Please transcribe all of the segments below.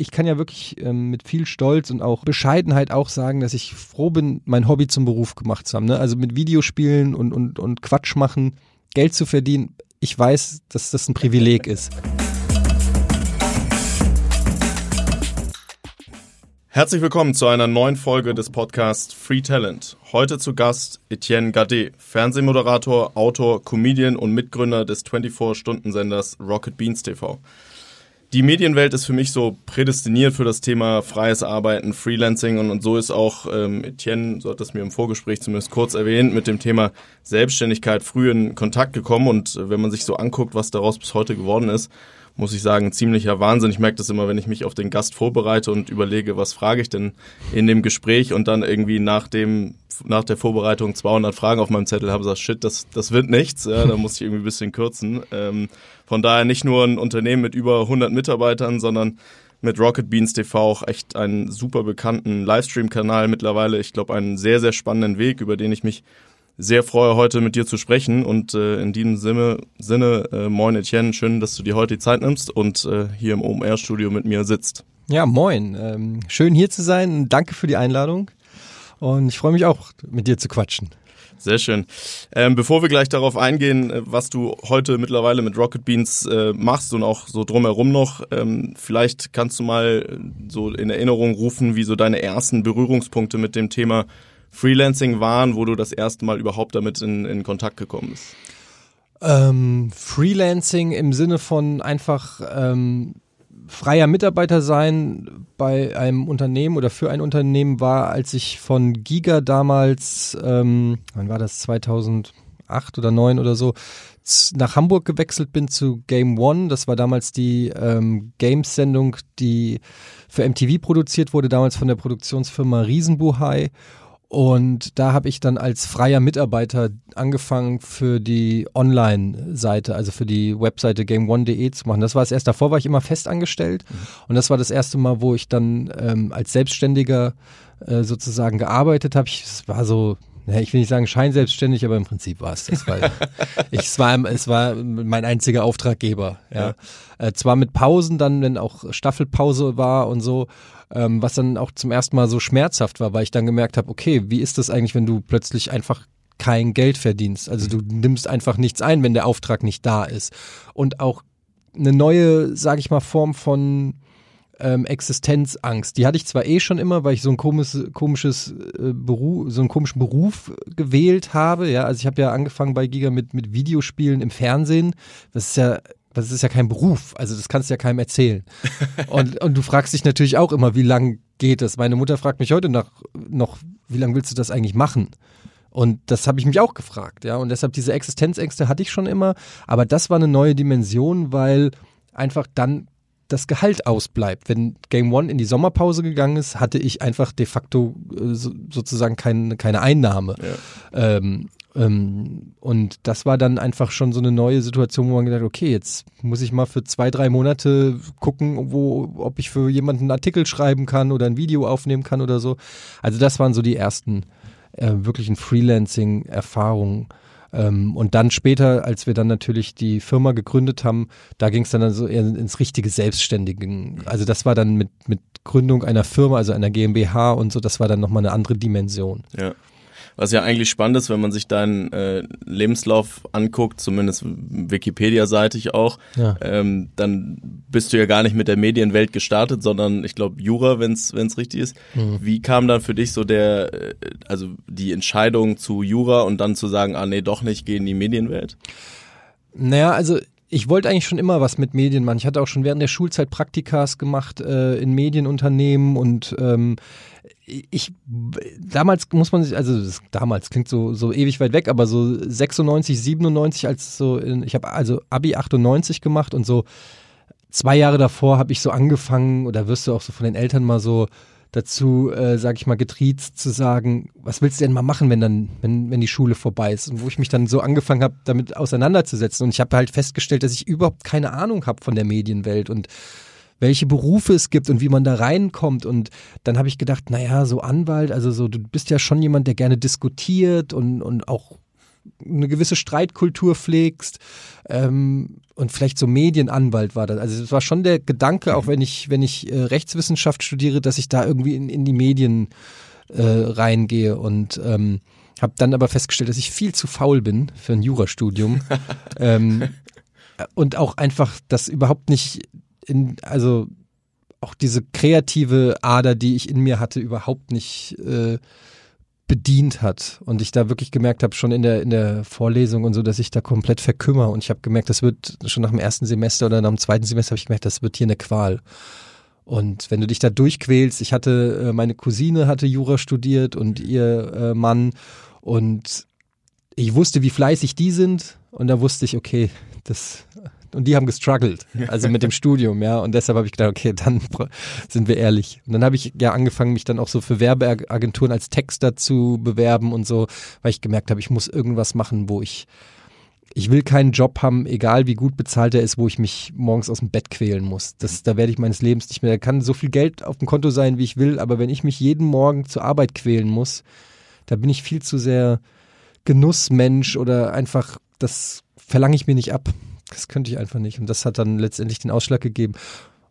ich kann ja wirklich ähm, mit viel Stolz und auch Bescheidenheit auch sagen, dass ich froh bin, mein Hobby zum Beruf gemacht zu haben. Ne? Also mit Videospielen und, und, und Quatsch machen, Geld zu verdienen. Ich weiß, dass das ein Privileg ist. Herzlich willkommen zu einer neuen Folge des Podcasts Free Talent. Heute zu Gast Etienne Gade, Fernsehmoderator, Autor, Comedian und Mitgründer des 24-Stunden-Senders Rocket Beans TV. Die Medienwelt ist für mich so prädestiniert für das Thema freies Arbeiten, Freelancing und, und so ist auch ähm, Etienne, so hat das mir im Vorgespräch zumindest kurz erwähnt, mit dem Thema Selbstständigkeit früh in Kontakt gekommen und äh, wenn man sich so anguckt, was daraus bis heute geworden ist, muss ich sagen, ziemlicher Wahnsinn. Ich merke das immer, wenn ich mich auf den Gast vorbereite und überlege, was frage ich denn in dem Gespräch und dann irgendwie nach dem nach der Vorbereitung 200 Fragen auf meinem Zettel habe, sag shit, das das wird nichts. Ja, da muss ich irgendwie ein bisschen kürzen. Ähm, von daher nicht nur ein Unternehmen mit über 100 Mitarbeitern, sondern mit Rocket Beans TV auch echt einen super bekannten Livestream-Kanal mittlerweile. Ich glaube, einen sehr, sehr spannenden Weg, über den ich mich sehr freue, heute mit dir zu sprechen. Und äh, in diesem Sinne, Sinne äh, moin Etienne, schön, dass du dir heute die Zeit nimmst und äh, hier im OMR-Studio mit mir sitzt. Ja, moin. Ähm, schön hier zu sein. Danke für die Einladung. Und ich freue mich auch, mit dir zu quatschen. Sehr schön. Ähm, bevor wir gleich darauf eingehen, äh, was du heute mittlerweile mit Rocket Beans äh, machst und auch so drumherum noch, ähm, vielleicht kannst du mal so in Erinnerung rufen, wie so deine ersten Berührungspunkte mit dem Thema Freelancing waren, wo du das erste Mal überhaupt damit in, in Kontakt gekommen bist? Ähm, Freelancing im Sinne von einfach ähm, freier Mitarbeiter sein bei einem Unternehmen oder für ein Unternehmen war, als ich von Giga damals, ähm, wann war das, 2008 oder 2009 oder so, nach Hamburg gewechselt bin zu Game One. Das war damals die ähm, Games-Sendung, die für MTV produziert wurde, damals von der Produktionsfirma Riesenbuhai. Und da habe ich dann als freier Mitarbeiter angefangen für die Online-Seite, also für die Webseite gameone.de zu machen. Das war das erste. Davor war ich immer fest angestellt mhm. und das war das erste Mal, wo ich dann ähm, als Selbstständiger äh, sozusagen gearbeitet habe. Es war so ich will nicht sagen scheinselbstständig, aber im Prinzip war es das. Weil ich, es, war, es war mein einziger Auftraggeber. Ja. ja. Äh, zwar mit Pausen dann, wenn auch Staffelpause war und so, ähm, was dann auch zum ersten Mal so schmerzhaft war, weil ich dann gemerkt habe, okay, wie ist das eigentlich, wenn du plötzlich einfach kein Geld verdienst? Also du nimmst einfach nichts ein, wenn der Auftrag nicht da ist. Und auch eine neue, sage ich mal, Form von ähm, Existenzangst. Die hatte ich zwar eh schon immer, weil ich so ein komisches, komisches äh, Beruf, so einen komischen Beruf gewählt habe. Ja, also ich habe ja angefangen bei Giga mit, mit Videospielen im Fernsehen. Das ist ja das ist ja kein Beruf, also das kannst du ja keinem erzählen. Und, und du fragst dich natürlich auch immer, wie lang geht es? Meine Mutter fragt mich heute nach, noch, wie lange willst du das eigentlich machen? Und das habe ich mich auch gefragt, ja. Und deshalb diese Existenzängste hatte ich schon immer, aber das war eine neue Dimension, weil einfach dann das Gehalt ausbleibt. Wenn Game One in die Sommerpause gegangen ist, hatte ich einfach de facto äh, so, sozusagen kein, keine Einnahme. Ja. Ähm, und das war dann einfach schon so eine neue Situation, wo man gedacht, okay, jetzt muss ich mal für zwei, drei Monate gucken, wo, ob ich für jemanden einen Artikel schreiben kann oder ein Video aufnehmen kann oder so. Also das waren so die ersten äh, wirklichen Freelancing-Erfahrungen. Ähm, und dann später, als wir dann natürlich die Firma gegründet haben, da ging es dann so eher ins richtige Selbstständigen. Also das war dann mit, mit Gründung einer Firma, also einer GmbH und so, das war dann nochmal eine andere Dimension. Ja. Was ja eigentlich spannend ist, wenn man sich deinen äh, Lebenslauf anguckt, zumindest Wikipedia-seitig auch, ja. ähm, dann bist du ja gar nicht mit der Medienwelt gestartet, sondern ich glaube Jura, wenn es richtig ist. Mhm. Wie kam dann für dich so der, äh, also die Entscheidung zu Jura und dann zu sagen, ah nee, doch nicht, geh in die Medienwelt? Naja, also ich wollte eigentlich schon immer was mit Medien machen. Ich hatte auch schon während der Schulzeit Praktikas gemacht äh, in Medienunternehmen und ähm, ich damals muss man sich, also das, damals klingt so so ewig weit weg, aber so 96, 97 als so in, ich habe also Abi 98 gemacht und so zwei Jahre davor habe ich so angefangen oder wirst du auch so von den Eltern mal so dazu, äh, sag ich mal, getriezt zu sagen, was willst du denn mal machen, wenn dann, wenn, wenn die Schule vorbei ist? Und wo ich mich dann so angefangen habe, damit auseinanderzusetzen. Und ich habe halt festgestellt, dass ich überhaupt keine Ahnung habe von der Medienwelt und welche Berufe es gibt und wie man da reinkommt. Und dann habe ich gedacht, naja, so Anwalt, also so, du bist ja schon jemand, der gerne diskutiert und, und auch eine gewisse Streitkultur pflegst ähm, und vielleicht so Medienanwalt war das. Also es war schon der Gedanke, auch wenn ich, wenn ich äh, Rechtswissenschaft studiere, dass ich da irgendwie in, in die Medien äh, reingehe und ähm, habe dann aber festgestellt, dass ich viel zu faul bin für ein Jurastudium ähm, und auch einfach das überhaupt nicht in, also auch diese kreative Ader, die ich in mir hatte, überhaupt nicht äh, bedient hat. Und ich da wirklich gemerkt habe, schon in der, in der Vorlesung und so, dass ich da komplett verkümmer und ich habe gemerkt, das wird schon nach dem ersten Semester oder nach dem zweiten Semester habe ich gemerkt, das wird hier eine Qual. Und wenn du dich da durchquälst, ich hatte, äh, meine Cousine hatte Jura studiert und ihr äh, Mann. Und ich wusste, wie fleißig die sind. Und da wusste ich, okay, das und die haben gestruggelt, also mit dem Studium, ja. Und deshalb habe ich gedacht, okay, dann sind wir ehrlich. Und dann habe ich ja angefangen, mich dann auch so für Werbeagenturen als Texter zu bewerben und so, weil ich gemerkt habe, ich muss irgendwas machen, wo ich, ich will keinen Job haben, egal wie gut bezahlt er ist, wo ich mich morgens aus dem Bett quälen muss. Das, da werde ich meines Lebens nicht mehr. Da kann so viel Geld auf dem Konto sein, wie ich will, aber wenn ich mich jeden Morgen zur Arbeit quälen muss, da bin ich viel zu sehr Genussmensch oder einfach, das verlange ich mir nicht ab. Das könnte ich einfach nicht. Und das hat dann letztendlich den Ausschlag gegeben.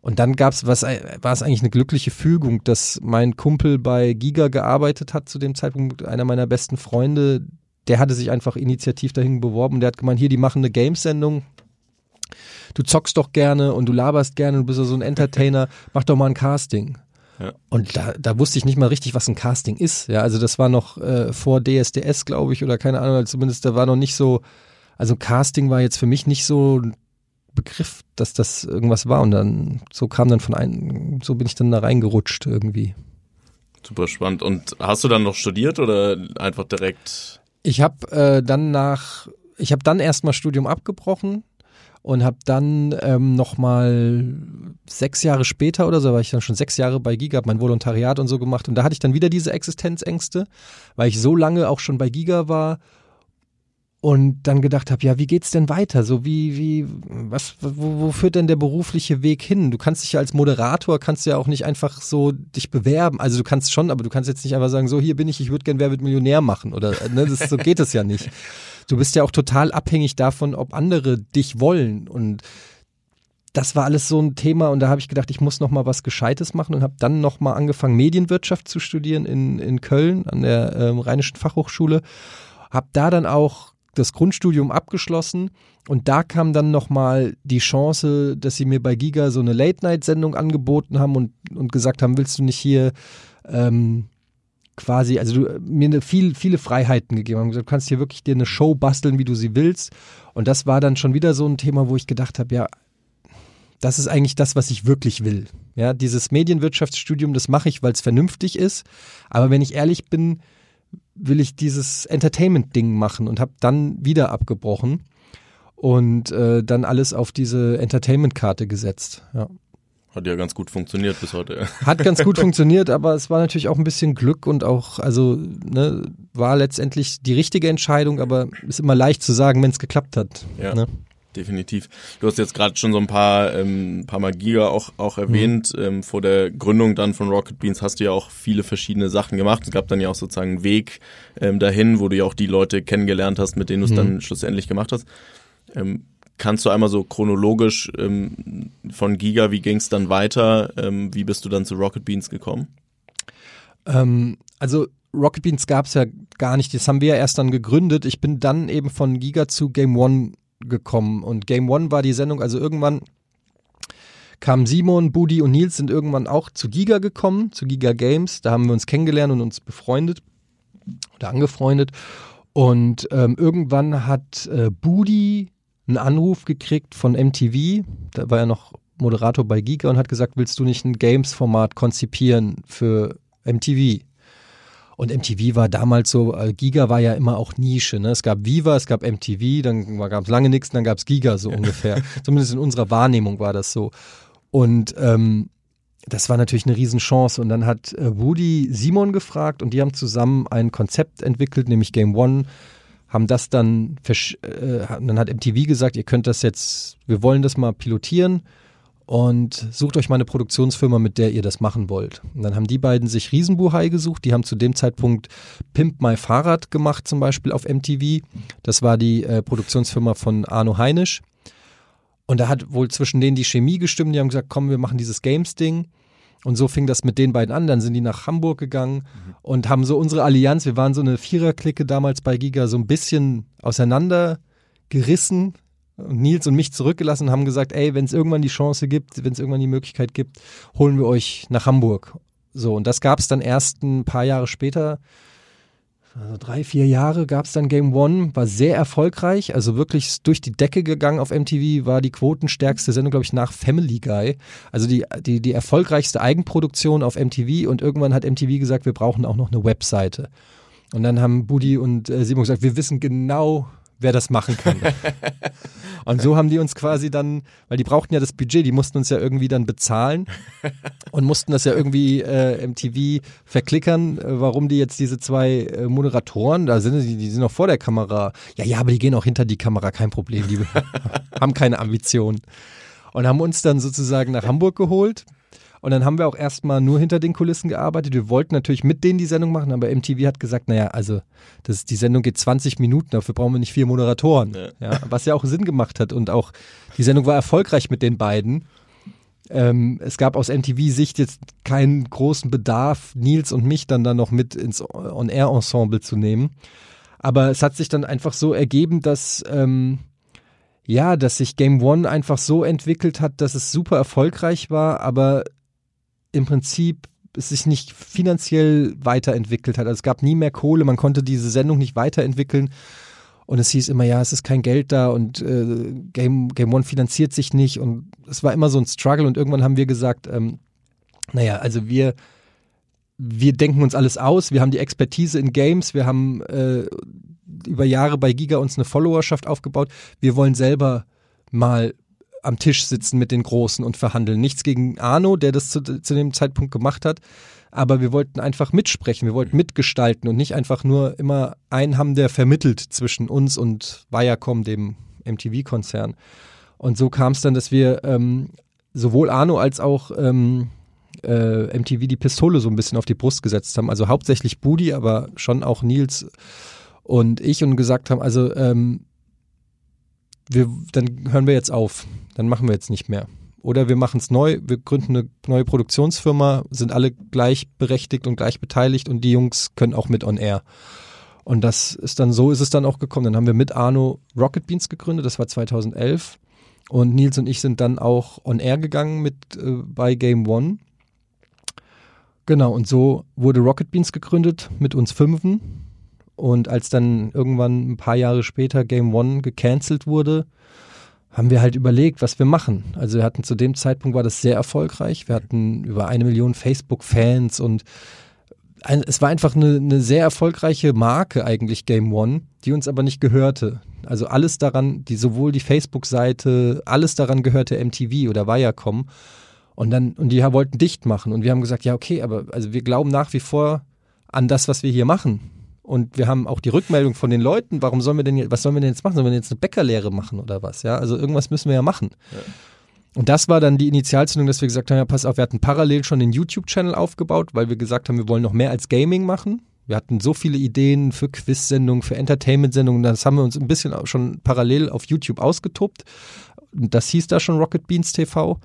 Und dann gab es, was war es eigentlich eine glückliche Fügung, dass mein Kumpel bei Giga gearbeitet hat zu dem Zeitpunkt, einer meiner besten Freunde, der hatte sich einfach initiativ dahin beworben. Der hat gemeint, hier, die machen eine Games-Sendung. Du zockst doch gerne und du laberst gerne, du bist so ein Entertainer, mach doch mal ein Casting. Ja. Und da, da wusste ich nicht mal richtig, was ein Casting ist. Ja, also das war noch äh, vor DSDS, glaube ich, oder keine Ahnung, zumindest da war noch nicht so, also Casting war jetzt für mich nicht so ein Begriff, dass das irgendwas war. Und dann so kam dann von einem, so bin ich dann da reingerutscht irgendwie. Super spannend. Und hast du dann noch studiert oder einfach direkt? Ich habe äh, dann nach, ich habe dann erstmal Studium abgebrochen und habe dann ähm, nochmal sechs Jahre später oder so, war ich dann schon sechs Jahre bei Giga, mein Volontariat und so gemacht und da hatte ich dann wieder diese Existenzängste, weil ich so lange auch schon bei Giga war und dann gedacht habe, ja, wie geht's denn weiter? So wie wie was wo, wo führt denn der berufliche Weg hin? Du kannst dich ja als Moderator kannst ja auch nicht einfach so dich bewerben. Also du kannst schon, aber du kannst jetzt nicht einfach sagen, so hier bin ich, ich würde gern wer wird Millionär machen oder ne, das, so geht es ja nicht. Du bist ja auch total abhängig davon, ob andere dich wollen und das war alles so ein Thema und da habe ich gedacht, ich muss noch mal was Gescheites machen und habe dann noch mal angefangen Medienwirtschaft zu studieren in in Köln an der ähm, Rheinischen Fachhochschule. Hab da dann auch das Grundstudium abgeschlossen und da kam dann nochmal die Chance, dass sie mir bei Giga so eine Late-Night-Sendung angeboten haben und, und gesagt haben, willst du nicht hier ähm, quasi, also du, mir eine viel, viele Freiheiten gegeben haben. Du kannst hier wirklich dir eine Show basteln, wie du sie willst. Und das war dann schon wieder so ein Thema, wo ich gedacht habe, ja, das ist eigentlich das, was ich wirklich will. Ja, dieses Medienwirtschaftsstudium, das mache ich, weil es vernünftig ist. Aber wenn ich ehrlich bin, will ich dieses Entertainment-Ding machen und habe dann wieder abgebrochen und äh, dann alles auf diese Entertainment-Karte gesetzt. Ja. Hat ja ganz gut funktioniert bis heute. Hat ganz gut funktioniert, aber es war natürlich auch ein bisschen Glück und auch, also, ne, war letztendlich die richtige Entscheidung, aber ist immer leicht zu sagen, wenn es geklappt hat. Ja. Ne? Definitiv. Du hast jetzt gerade schon so ein paar, ähm, paar Mal Giga auch, auch erwähnt. Mhm. Ähm, vor der Gründung dann von Rocket Beans hast du ja auch viele verschiedene Sachen gemacht. Es gab dann ja auch sozusagen einen Weg ähm, dahin, wo du ja auch die Leute kennengelernt hast, mit denen du es mhm. dann schlussendlich gemacht hast. Ähm, kannst du einmal so chronologisch ähm, von Giga, wie ging es dann weiter? Ähm, wie bist du dann zu Rocket Beans gekommen? Ähm, also Rocket Beans gab es ja gar nicht, das haben wir ja erst dann gegründet. Ich bin dann eben von Giga zu Game One gekommen. Und Game One war die Sendung, also irgendwann kamen Simon, Budi und Nils sind irgendwann auch zu Giga gekommen, zu Giga Games. Da haben wir uns kennengelernt und uns befreundet oder angefreundet. Und ähm, irgendwann hat äh, Budi einen Anruf gekriegt von MTV. Da war er noch Moderator bei Giga und hat gesagt, willst du nicht ein Games-Format konzipieren für MTV? Und MTV war damals so, äh, Giga war ja immer auch Nische. Ne? Es gab Viva, es gab MTV, dann gab es lange nichts, dann gab es Giga so ungefähr. Zumindest in unserer Wahrnehmung war das so. Und ähm, das war natürlich eine Riesenchance. Und dann hat äh, Woody Simon gefragt und die haben zusammen ein Konzept entwickelt, nämlich Game One haben das dann, äh, dann hat MTV gesagt, ihr könnt das jetzt, wir wollen das mal pilotieren und sucht euch mal eine Produktionsfirma, mit der ihr das machen wollt. Und dann haben die beiden sich Riesenbuhai gesucht. Die haben zu dem Zeitpunkt Pimp My Fahrrad gemacht, zum Beispiel auf MTV. Das war die äh, Produktionsfirma von Arno Heinisch. Und da hat wohl zwischen denen die Chemie gestimmt. Die haben gesagt, komm, wir machen dieses Games-Ding. Und so fing das mit den beiden an. Dann sind die nach Hamburg gegangen mhm. und haben so unsere Allianz, wir waren so eine Viererklicke damals bei Giga, so ein bisschen auseinandergerissen und Nils und mich zurückgelassen und haben gesagt, ey, wenn es irgendwann die Chance gibt, wenn es irgendwann die Möglichkeit gibt, holen wir euch nach Hamburg. So, und das gab es dann erst ein paar Jahre später, also drei, vier Jahre gab es dann Game One, war sehr erfolgreich, also wirklich durch die Decke gegangen auf MTV, war die quotenstärkste Sendung, glaube ich, nach Family Guy. Also die, die, die erfolgreichste Eigenproduktion auf MTV und irgendwann hat MTV gesagt, wir brauchen auch noch eine Webseite. Und dann haben Budi und äh, Simon gesagt, wir wissen genau, wer das machen kann. und so haben die uns quasi dann, weil die brauchten ja das Budget, die mussten uns ja irgendwie dann bezahlen und mussten das ja irgendwie äh, MTV verklickern, äh, warum die jetzt diese zwei äh, Moderatoren, da sind die, die sind noch vor der Kamera. Ja, ja, aber die gehen auch hinter die Kamera, kein Problem, die haben keine Ambitionen. Und haben uns dann sozusagen nach Hamburg geholt und dann haben wir auch erstmal nur hinter den Kulissen gearbeitet. Wir wollten natürlich mit denen die Sendung machen, aber MTV hat gesagt, naja, also das, die Sendung geht 20 Minuten, dafür brauchen wir nicht vier Moderatoren. Ja. ja. was ja auch Sinn gemacht hat. Und auch die Sendung war erfolgreich mit den beiden. Ähm, es gab aus MTV-Sicht jetzt keinen großen Bedarf, Nils und mich dann da noch mit ins On-Air-Ensemble zu nehmen. Aber es hat sich dann einfach so ergeben, dass ähm, ja, dass sich Game One einfach so entwickelt hat, dass es super erfolgreich war, aber im Prinzip sich nicht finanziell weiterentwickelt hat. Also es gab nie mehr Kohle, man konnte diese Sendung nicht weiterentwickeln. Und es hieß immer, ja, es ist kein Geld da und äh, Game, Game One finanziert sich nicht. Und es war immer so ein Struggle. Und irgendwann haben wir gesagt, ähm, naja, also wir, wir denken uns alles aus, wir haben die Expertise in Games, wir haben äh, über Jahre bei Giga uns eine Followerschaft aufgebaut. Wir wollen selber mal am Tisch sitzen mit den Großen und verhandeln. Nichts gegen Arno, der das zu, zu dem Zeitpunkt gemacht hat, aber wir wollten einfach mitsprechen, wir wollten mitgestalten und nicht einfach nur immer einen haben, der vermittelt zwischen uns und Viacom, dem MTV-Konzern. Und so kam es dann, dass wir ähm, sowohl Arno als auch ähm, äh, MTV die Pistole so ein bisschen auf die Brust gesetzt haben. Also hauptsächlich Budi, aber schon auch Nils und ich und gesagt haben, also ähm, wir, dann hören wir jetzt auf, dann machen wir jetzt nicht mehr. Oder wir machen es neu, wir gründen eine neue Produktionsfirma, sind alle gleichberechtigt und gleich beteiligt und die Jungs können auch mit on air. Und das ist dann so, ist es dann auch gekommen. Dann haben wir mit Arno Rocket Beans gegründet, das war 2011. Und Nils und ich sind dann auch on air gegangen mit äh, bei Game One. Genau, und so wurde Rocket Beans gegründet mit uns Fünfen. Und als dann irgendwann ein paar Jahre später Game One gecancelt wurde, haben wir halt überlegt, was wir machen. Also wir hatten zu dem Zeitpunkt war das sehr erfolgreich. Wir hatten über eine Million Facebook-Fans und ein, es war einfach eine, eine, sehr erfolgreiche Marke eigentlich Game One, die uns aber nicht gehörte. Also alles daran, die sowohl die Facebook-Seite, alles daran gehörte MTV oder Viacom. Und dann und die wollten dicht machen und wir haben gesagt, ja okay, aber also wir glauben nach wie vor an das, was wir hier machen. Und wir haben auch die Rückmeldung von den Leuten, warum sollen wir denn jetzt, was sollen wir denn jetzt machen? Sollen wir denn jetzt eine Bäckerlehre machen oder was? Ja, also irgendwas müssen wir ja machen. Ja. Und das war dann die Initialzündung, dass wir gesagt haben, ja, pass auf, wir hatten parallel schon den YouTube-Channel aufgebaut, weil wir gesagt haben, wir wollen noch mehr als Gaming machen. Wir hatten so viele Ideen für Quiz-Sendungen, für Entertainment-Sendungen, das haben wir uns ein bisschen schon parallel auf YouTube ausgetobt. Das hieß da schon Rocket Beans TV.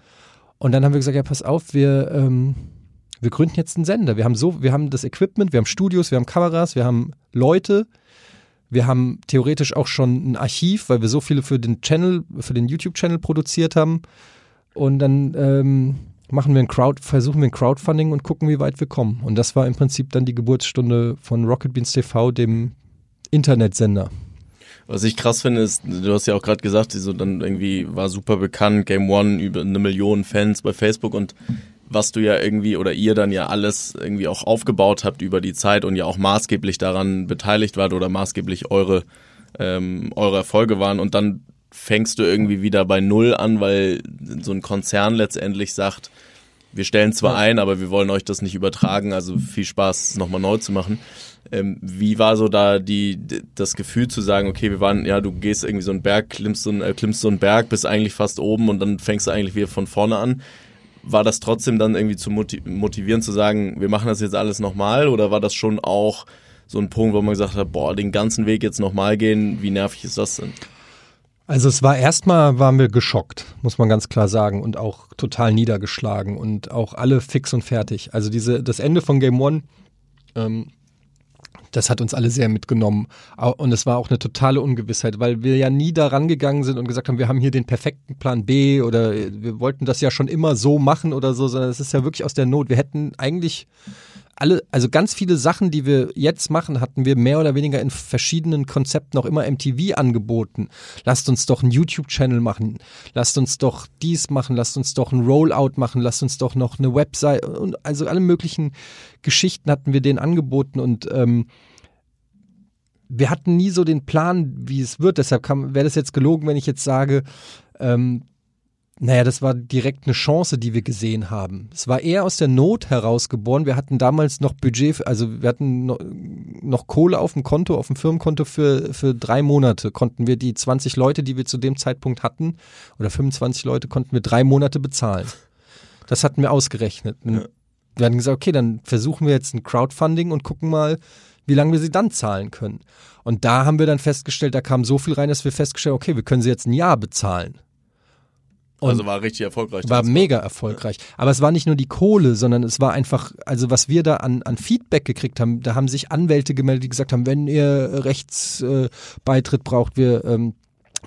Und dann haben wir gesagt, ja, pass auf, wir, ähm, wir gründen jetzt einen Sender. Wir haben so, wir haben das Equipment, wir haben Studios, wir haben Kameras, wir haben Leute, wir haben theoretisch auch schon ein Archiv, weil wir so viele für den Channel, für den YouTube-Channel produziert haben. Und dann ähm, machen wir ein Crowd, versuchen wir ein Crowdfunding und gucken, wie weit wir kommen. Und das war im Prinzip dann die Geburtsstunde von Rocket Beans TV, dem Internetsender. Was ich krass finde, ist, du hast ja auch gerade gesagt, so dann irgendwie war super bekannt, Game One über eine Million Fans bei Facebook und was du ja irgendwie oder ihr dann ja alles irgendwie auch aufgebaut habt über die Zeit und ja auch maßgeblich daran beteiligt wart oder maßgeblich eure, ähm, eure Erfolge waren und dann fängst du irgendwie wieder bei Null an, weil so ein Konzern letztendlich sagt, wir stellen zwar ein, aber wir wollen euch das nicht übertragen, also viel Spaß, nochmal neu zu machen. Ähm, wie war so da die, das Gefühl zu sagen, okay, wir waren, ja, du gehst irgendwie so einen Berg, klimmst so einen, äh, klimmst so einen Berg, bist eigentlich fast oben und dann fängst du eigentlich wieder von vorne an. War das trotzdem dann irgendwie zu motivieren zu sagen, wir machen das jetzt alles nochmal oder war das schon auch so ein Punkt, wo man gesagt hat, boah, den ganzen Weg jetzt nochmal gehen, wie nervig ist das denn? Also es war erstmal, waren wir geschockt, muss man ganz klar sagen, und auch total niedergeschlagen und auch alle fix und fertig. Also diese, das Ende von Game One, ähm, das hat uns alle sehr mitgenommen. Und es war auch eine totale Ungewissheit, weil wir ja nie daran gegangen sind und gesagt haben, wir haben hier den perfekten Plan B oder wir wollten das ja schon immer so machen oder so, sondern es ist ja wirklich aus der Not. Wir hätten eigentlich alle, also ganz viele Sachen, die wir jetzt machen, hatten wir mehr oder weniger in verschiedenen Konzepten auch immer MTV angeboten. Lasst uns doch einen YouTube-Channel machen, lasst uns doch dies machen, lasst uns doch ein Rollout machen, lasst uns doch noch eine Website und also alle möglichen Geschichten hatten wir denen angeboten und ähm, wir hatten nie so den Plan, wie es wird. Deshalb wäre das jetzt gelogen, wenn ich jetzt sage, ähm, naja, das war direkt eine Chance, die wir gesehen haben. Es war eher aus der Not heraus geboren. Wir hatten damals noch Budget, also wir hatten noch, noch, Kohle auf dem Konto, auf dem Firmenkonto für, für drei Monate. Konnten wir die 20 Leute, die wir zu dem Zeitpunkt hatten, oder 25 Leute, konnten wir drei Monate bezahlen. Das hatten wir ausgerechnet. Ja. Wir hatten gesagt, okay, dann versuchen wir jetzt ein Crowdfunding und gucken mal, wie lange wir sie dann zahlen können. Und da haben wir dann festgestellt, da kam so viel rein, dass wir festgestellt haben, okay, wir können sie jetzt ein Jahr bezahlen. Und also war richtig erfolgreich. War mega erfolgreich. Aber es war nicht nur die Kohle, sondern es war einfach, also was wir da an, an Feedback gekriegt haben, da haben sich Anwälte gemeldet, die gesagt haben, wenn ihr Rechtsbeitritt äh, braucht, wir ähm,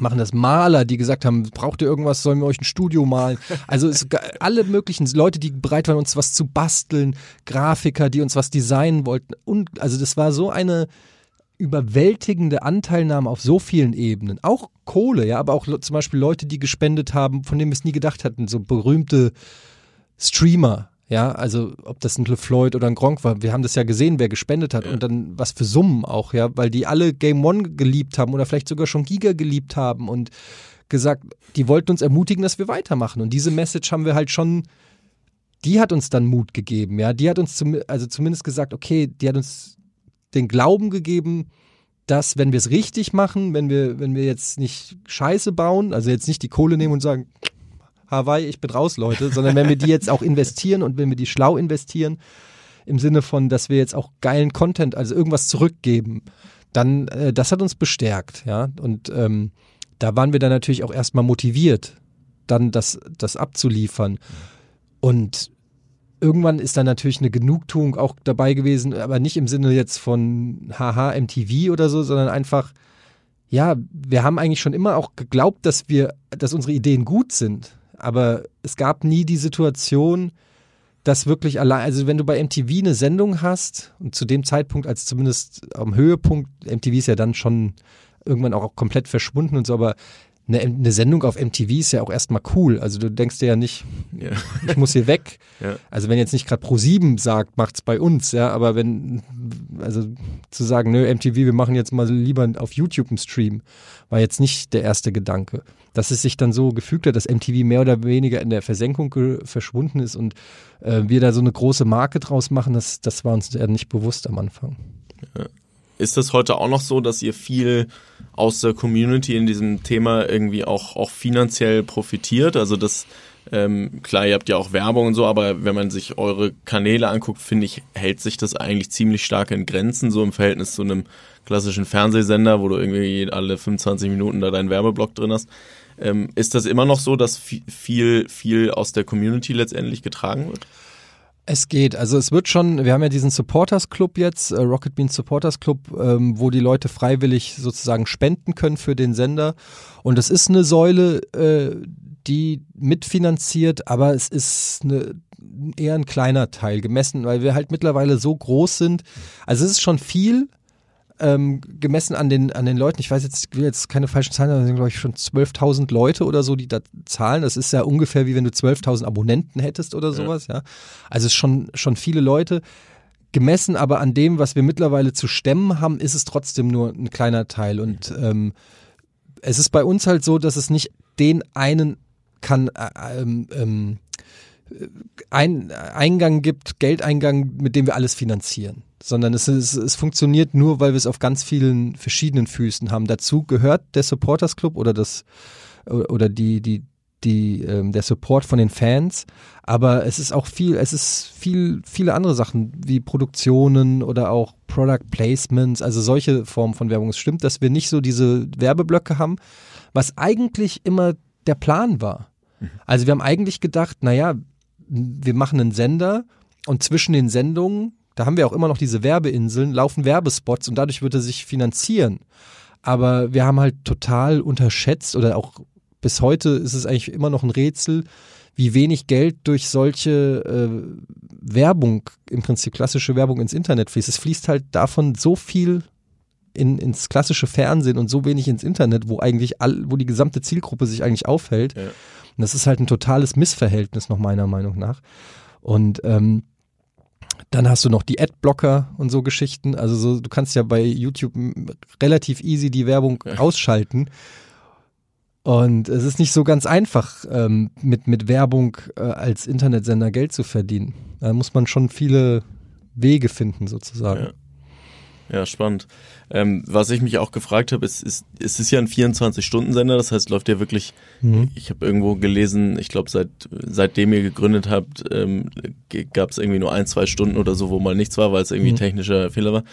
machen das Maler, die gesagt haben, braucht ihr irgendwas, sollen wir euch ein Studio malen? Also es, alle möglichen Leute, die bereit waren, uns was zu basteln, Grafiker, die uns was designen wollten. Und also das war so eine überwältigende Anteilnahme auf so vielen Ebenen. Auch Kohle, ja, aber auch zum Beispiel Leute, die gespendet haben, von denen wir es nie gedacht hatten, so berühmte Streamer, ja, also ob das ein LeFloid oder ein Gronk war, wir haben das ja gesehen, wer gespendet hat ja. und dann was für Summen auch, ja, weil die alle Game One geliebt haben oder vielleicht sogar schon Giga geliebt haben und gesagt, die wollten uns ermutigen, dass wir weitermachen und diese Message haben wir halt schon, die hat uns dann Mut gegeben, ja, die hat uns zum, also zumindest gesagt, okay, die hat uns den Glauben gegeben, dass wenn wir es richtig machen, wenn wir, wenn wir jetzt nicht Scheiße bauen, also jetzt nicht die Kohle nehmen und sagen, Hawaii, ich bin raus, Leute, sondern wenn wir die jetzt auch investieren und wenn wir die schlau investieren, im Sinne von, dass wir jetzt auch geilen Content, also irgendwas zurückgeben, dann, äh, das hat uns bestärkt, ja. Und ähm, da waren wir dann natürlich auch erstmal motiviert, dann das, das abzuliefern. Und irgendwann ist dann natürlich eine Genugtuung auch dabei gewesen, aber nicht im Sinne jetzt von haha MTV oder so, sondern einfach ja, wir haben eigentlich schon immer auch geglaubt, dass wir dass unsere Ideen gut sind, aber es gab nie die Situation, dass wirklich allein, also wenn du bei MTV eine Sendung hast und zu dem Zeitpunkt, als zumindest am Höhepunkt, MTV ist ja dann schon irgendwann auch komplett verschwunden und so, aber eine, eine Sendung auf MTV ist ja auch erstmal cool. Also du denkst dir ja nicht, ja. ich muss hier weg. Ja. Also wenn jetzt nicht gerade Pro7 sagt, macht's bei uns, ja, aber wenn, also zu sagen, nö, MTV, wir machen jetzt mal lieber auf YouTube einen Stream, war jetzt nicht der erste Gedanke. Dass es sich dann so gefügt hat, dass MTV mehr oder weniger in der Versenkung verschwunden ist und äh, wir da so eine große Marke draus machen, das, das war uns ja nicht bewusst am Anfang. Ja. Ist das heute auch noch so, dass ihr viel aus der Community in diesem Thema irgendwie auch, auch finanziell profitiert? Also das, ähm, klar, ihr habt ja auch Werbung und so, aber wenn man sich eure Kanäle anguckt, finde ich, hält sich das eigentlich ziemlich stark in Grenzen, so im Verhältnis zu einem klassischen Fernsehsender, wo du irgendwie alle 25 Minuten da deinen Werbeblock drin hast. Ähm, ist das immer noch so, dass viel, viel aus der Community letztendlich getragen wird? Es geht. Also es wird schon, wir haben ja diesen Supporters Club jetzt, äh, Rocket Beans Supporters Club, ähm, wo die Leute freiwillig sozusagen spenden können für den Sender. Und es ist eine Säule, äh, die mitfinanziert, aber es ist eine, eher ein kleiner Teil gemessen, weil wir halt mittlerweile so groß sind. Also es ist schon viel, ähm, gemessen an den, an den Leuten, ich weiß jetzt, ich will jetzt keine falschen Zahlen, aber sind glaube ich schon 12.000 Leute oder so, die da zahlen. Das ist ja ungefähr wie wenn du 12.000 Abonnenten hättest oder sowas, ja. ja. Also es ist schon, schon viele Leute. Gemessen aber an dem, was wir mittlerweile zu stemmen haben, ist es trotzdem nur ein kleiner Teil. Und ähm, es ist bei uns halt so, dass es nicht den einen kann, äh, ähm, ähm, ein Eingang gibt, Geldeingang, mit dem wir alles finanzieren. Sondern es, ist, es funktioniert nur, weil wir es auf ganz vielen verschiedenen Füßen haben. Dazu gehört der Supporters Club oder das oder die, die, die, ähm, der Support von den Fans, aber es ist auch viel, es ist viel, viele andere Sachen wie Produktionen oder auch Product Placements, also solche Formen von Werbung. Es stimmt, dass wir nicht so diese Werbeblöcke haben, was eigentlich immer der Plan war. Mhm. Also wir haben eigentlich gedacht, naja, wir machen einen Sender und zwischen den Sendungen, da haben wir auch immer noch diese Werbeinseln, laufen Werbespots und dadurch wird er sich finanzieren. Aber wir haben halt total unterschätzt oder auch bis heute ist es eigentlich immer noch ein Rätsel, wie wenig Geld durch solche äh, Werbung, im Prinzip klassische Werbung ins Internet fließt. Es fließt halt davon so viel in, ins klassische Fernsehen und so wenig ins Internet, wo eigentlich all, wo die gesamte Zielgruppe sich eigentlich aufhält. Ja. Und das ist halt ein totales Missverhältnis noch meiner Meinung nach. Und ähm, dann hast du noch die Adblocker und so Geschichten. Also so, du kannst ja bei YouTube relativ easy die Werbung ausschalten. Und es ist nicht so ganz einfach, ähm, mit, mit Werbung äh, als Internetsender Geld zu verdienen. Da muss man schon viele Wege finden, sozusagen. Ja. Ja, spannend. Ähm, was ich mich auch gefragt habe, ist, ist, es ist ja ein 24-Stunden-Sender, das heißt, läuft ja wirklich, mhm. ich habe irgendwo gelesen, ich glaube, seit, seitdem ihr gegründet habt, ähm, gab es irgendwie nur ein, zwei Stunden oder so, wo mal nichts war, weil es irgendwie mhm. technischer Fehler war.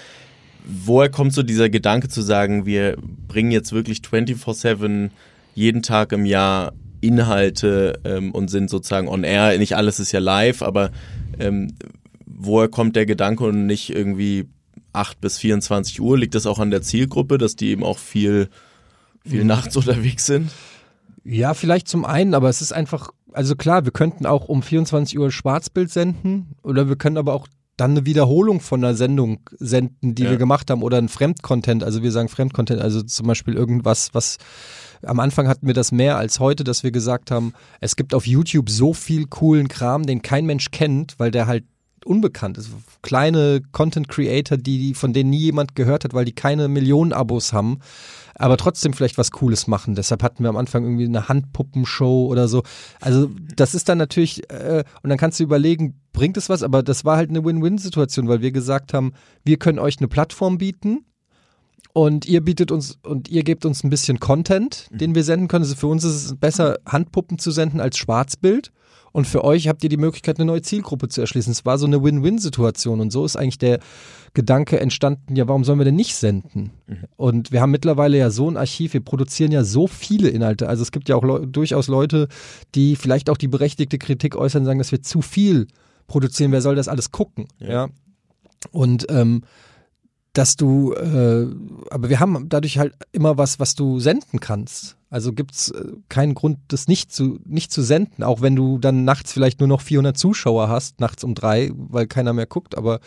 Woher kommt so dieser Gedanke zu sagen, wir bringen jetzt wirklich 24-7 jeden Tag im Jahr Inhalte ähm, und sind sozusagen on air. Nicht alles ist ja live, aber ähm, woher kommt der Gedanke und nicht irgendwie 8 bis 24 Uhr? Liegt das auch an der Zielgruppe, dass die eben auch viel, viel mhm. nachts unterwegs sind? Ja, vielleicht zum einen, aber es ist einfach, also klar, wir könnten auch um 24 Uhr Schwarzbild senden oder wir können aber auch dann eine Wiederholung von einer Sendung senden, die ja. wir gemacht haben oder ein Fremdcontent, also wir sagen Fremdcontent, also zum Beispiel irgendwas, was am Anfang hatten wir das mehr als heute, dass wir gesagt haben, es gibt auf YouTube so viel coolen Kram, den kein Mensch kennt, weil der halt unbekannt ist. Kleine Content Creator, die, von denen nie jemand gehört hat, weil die keine Millionen Abos haben, aber trotzdem vielleicht was Cooles machen. Deshalb hatten wir am Anfang irgendwie eine Handpuppenshow oder so. Also das ist dann natürlich, äh, und dann kannst du überlegen, bringt es was? Aber das war halt eine Win-Win-Situation, weil wir gesagt haben, wir können euch eine Plattform bieten, und ihr bietet uns und ihr gebt uns ein bisschen Content, mhm. den wir senden können. Also für uns ist es besser, Handpuppen zu senden als Schwarzbild. Und für euch habt ihr die Möglichkeit, eine neue Zielgruppe zu erschließen. Es war so eine Win-Win-Situation. Und so ist eigentlich der Gedanke entstanden, ja, warum sollen wir denn nicht senden? Mhm. Und wir haben mittlerweile ja so ein Archiv, wir produzieren ja so viele Inhalte. Also es gibt ja auch Le durchaus Leute, die vielleicht auch die berechtigte Kritik äußern, sagen, dass wir zu viel produzieren. Wer soll das alles gucken? Ja. ja? Und ähm, dass du, äh, aber wir haben dadurch halt immer was, was du senden kannst. Also gibt's äh, keinen Grund, das nicht zu, nicht zu senden, auch wenn du dann nachts vielleicht nur noch 400 Zuschauer hast, nachts um drei, weil keiner mehr guckt, aber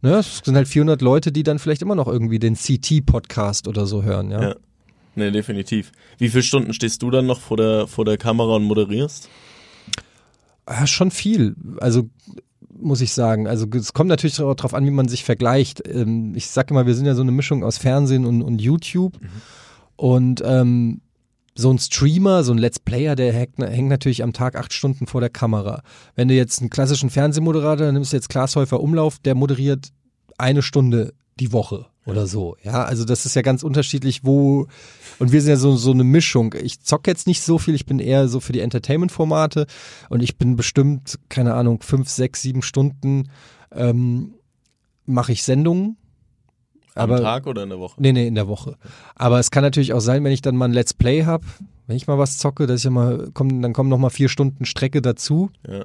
ne, es sind halt 400 Leute, die dann vielleicht immer noch irgendwie den CT-Podcast oder so hören, ja. ja. Nee, definitiv. Wie viele Stunden stehst du dann noch vor der, vor der Kamera und moderierst? Ja, schon viel. Also muss ich sagen. Also es kommt natürlich darauf an, wie man sich vergleicht. Ähm, ich sage immer, wir sind ja so eine Mischung aus Fernsehen und, und YouTube. Mhm. Und ähm, so ein Streamer, so ein Let's Player, der hängt, natürlich am Tag acht Stunden vor der Kamera. Wenn du jetzt einen klassischen Fernsehmoderator nimmst, jetzt Klaas Häufer Umlauf, der moderiert eine Stunde die Woche oder so. Ja, also das ist ja ganz unterschiedlich, wo und wir sind ja so, so eine Mischung. Ich zocke jetzt nicht so viel, ich bin eher so für die Entertainment-Formate und ich bin bestimmt, keine Ahnung, fünf, sechs, sieben Stunden ähm, mache ich Sendungen. Aber, Am Tag oder in der Woche? Nee, nee, in der Woche. Aber es kann natürlich auch sein, wenn ich dann mal ein Let's Play habe, wenn ich mal was zocke, dass ich ja mal, komm, dann kommen noch mal vier Stunden Strecke dazu. Ja.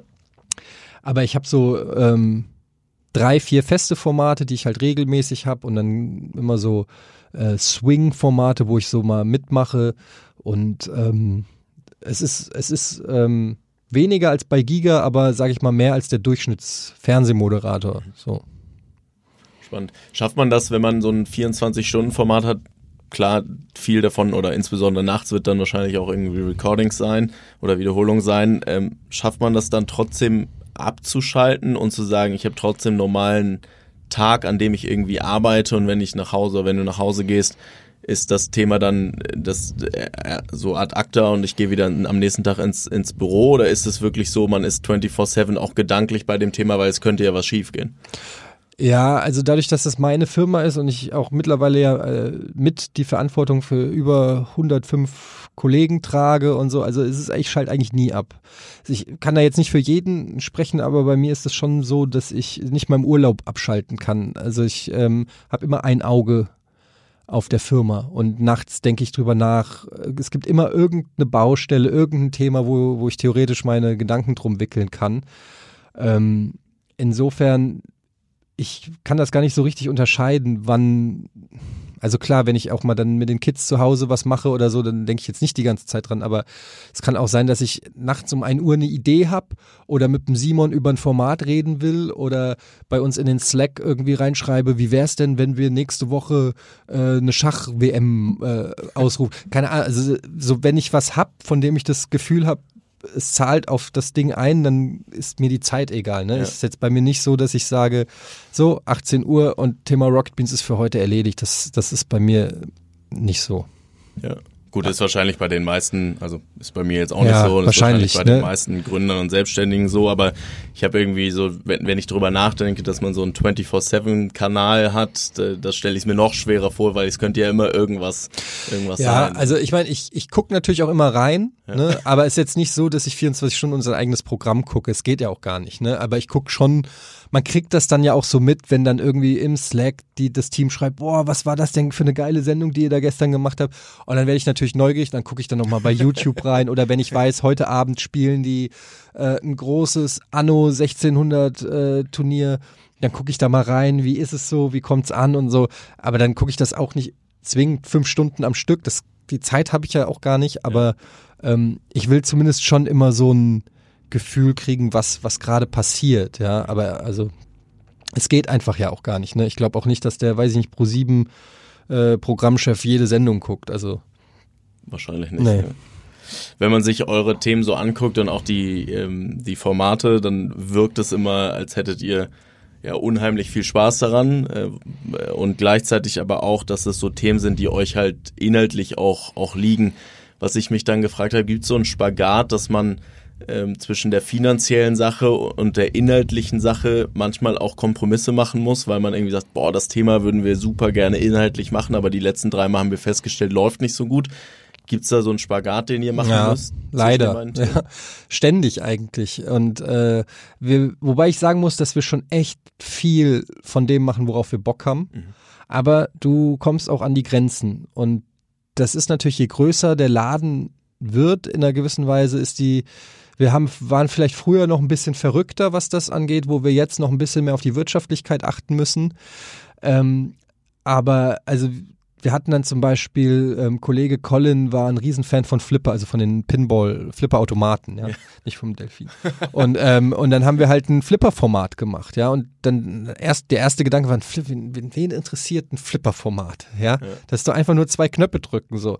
Aber ich habe so ähm, drei, vier feste Formate, die ich halt regelmäßig habe und dann immer so äh, Swing-Formate, wo ich so mal mitmache. Und ähm, es ist, es ist ähm, weniger als bei Giga, aber sage ich mal mehr als der Durchschnittsfernsehmoderator. So. Spannend. Schafft man das, wenn man so ein 24-Stunden-Format hat? Klar, viel davon oder insbesondere nachts wird dann wahrscheinlich auch irgendwie Recordings sein oder Wiederholung sein. Ähm, schafft man das dann trotzdem abzuschalten und zu sagen, ich habe trotzdem normalen Tag, an dem ich irgendwie arbeite und wenn ich nach Hause, wenn du nach Hause gehst, ist das Thema dann das äh, so ad acta und ich gehe wieder am nächsten Tag ins, ins Büro oder ist es wirklich so, man ist 24-7 auch gedanklich bei dem Thema, weil es könnte ja was schiefgehen? Ja, also dadurch, dass das meine Firma ist und ich auch mittlerweile ja äh, mit die Verantwortung für über 105 Kollegen trage und so, also ist es, ich schalte eigentlich nie ab. Ich kann da jetzt nicht für jeden sprechen, aber bei mir ist es schon so, dass ich nicht mal im Urlaub abschalten kann. Also ich ähm, habe immer ein Auge auf der Firma und nachts denke ich drüber nach. Es gibt immer irgendeine Baustelle, irgendein Thema, wo, wo ich theoretisch meine Gedanken drum wickeln kann. Ähm, insofern ich kann das gar nicht so richtig unterscheiden, wann. Also klar, wenn ich auch mal dann mit den Kids zu Hause was mache oder so, dann denke ich jetzt nicht die ganze Zeit dran. Aber es kann auch sein, dass ich nachts um ein Uhr eine Idee habe oder mit dem Simon über ein Format reden will oder bei uns in den Slack irgendwie reinschreibe, wie wäre es denn, wenn wir nächste Woche äh, eine Schach-WM äh, ausrufen. Keine Ahnung, also so wenn ich was hab, von dem ich das Gefühl habe, es zahlt auf das Ding ein, dann ist mir die Zeit egal. Ne? Ja. Es ist jetzt bei mir nicht so, dass ich sage, so 18 Uhr und Thema Rocket Beans ist für heute erledigt. Das, das ist bei mir nicht so. Ja. Gut, ist wahrscheinlich bei den meisten, also ist bei mir jetzt auch ja, nicht so, wahrscheinlich, wahrscheinlich bei ne? den meisten Gründern und Selbstständigen so, aber ich habe irgendwie so, wenn, wenn ich drüber nachdenke, dass man so einen 24-7-Kanal hat, das stelle ich mir noch schwerer vor, weil es könnte ja immer irgendwas, irgendwas ja, sein. Ja, also ich meine, ich, ich gucke natürlich auch immer rein, ja. ne? aber es ist jetzt nicht so, dass ich 24 Stunden unser eigenes Programm gucke, es geht ja auch gar nicht, ne? aber ich gucke schon man kriegt das dann ja auch so mit, wenn dann irgendwie im Slack die, das Team schreibt, boah, was war das denn für eine geile Sendung, die ihr da gestern gemacht habt? Und dann werde ich natürlich neugierig, dann gucke ich dann nochmal bei YouTube rein oder wenn ich weiß, heute Abend spielen die äh, ein großes Anno 1600 äh, Turnier, dann gucke ich da mal rein, wie ist es so, wie kommt es an und so. Aber dann gucke ich das auch nicht zwingend fünf Stunden am Stück. Das, die Zeit habe ich ja auch gar nicht, aber ähm, ich will zumindest schon immer so ein Gefühl kriegen, was, was gerade passiert, ja. Aber also es geht einfach ja auch gar nicht. Ne? Ich glaube auch nicht, dass der, weiß ich nicht, Pro7 äh, Programmchef jede Sendung guckt. Also wahrscheinlich nicht. Nee. Ja. Wenn man sich eure Themen so anguckt und auch die, ähm, die Formate, dann wirkt es immer, als hättet ihr ja unheimlich viel Spaß daran äh, und gleichzeitig aber auch, dass es so Themen sind, die euch halt inhaltlich auch, auch liegen. Was ich mich dann gefragt habe, gibt es so einen Spagat, dass man ähm, zwischen der finanziellen Sache und der inhaltlichen Sache manchmal auch Kompromisse machen muss, weil man irgendwie sagt, boah, das Thema würden wir super gerne inhaltlich machen, aber die letzten drei Mal haben wir festgestellt, läuft nicht so gut. Gibt es da so einen Spagat, den ihr machen ja, müsst? Leider. Ja, ständig eigentlich. Und äh, wir, wobei ich sagen muss, dass wir schon echt viel von dem machen, worauf wir Bock haben. Mhm. Aber du kommst auch an die Grenzen. Und das ist natürlich, je größer der Laden wird, in einer gewissen Weise, ist die, wir haben, waren vielleicht früher noch ein bisschen verrückter, was das angeht, wo wir jetzt noch ein bisschen mehr auf die Wirtschaftlichkeit achten müssen. Ähm, aber also wir hatten dann zum Beispiel, ähm, Kollege Colin war ein Riesenfan von Flipper, also von den Pinball-Flipper-Automaten, ja? ja, nicht vom Delfin. Und, ähm, und dann haben wir halt ein Flipper-Format gemacht, ja, und dann erst, der erste Gedanke war, wen, wen interessiert ein Flipper-Format, ja? ja? Das ist doch einfach nur zwei Knöpfe drücken, so.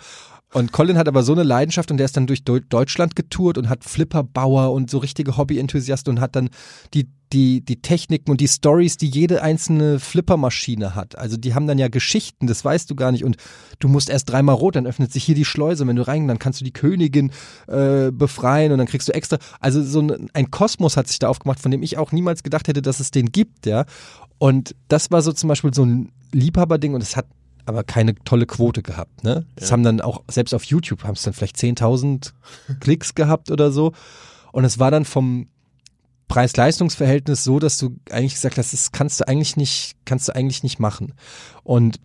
Und Colin hat aber so eine Leidenschaft und der ist dann durch Deutschland getourt und hat Flipperbauer und so richtige Hobby-Enthusiasten und hat dann die, die, die Techniken und die Stories, die jede einzelne Flippermaschine hat. Also die haben dann ja Geschichten, das weißt du gar nicht. Und du musst erst dreimal rot, dann öffnet sich hier die Schleuse. Wenn du rein, dann kannst du die Königin äh, befreien und dann kriegst du extra. Also so ein, ein Kosmos hat sich da aufgemacht, von dem ich auch niemals gedacht hätte, dass es den gibt, ja. Und das war so zum Beispiel so ein Liebhaberding und es hat aber keine tolle Quote gehabt. Ne? Das ja. haben dann auch, selbst auf YouTube haben es dann vielleicht 10.000 Klicks gehabt oder so. Und es war dann vom Preis-Leistungs-Verhältnis so, dass du eigentlich gesagt hast, das kannst du eigentlich nicht, kannst du eigentlich nicht machen. Und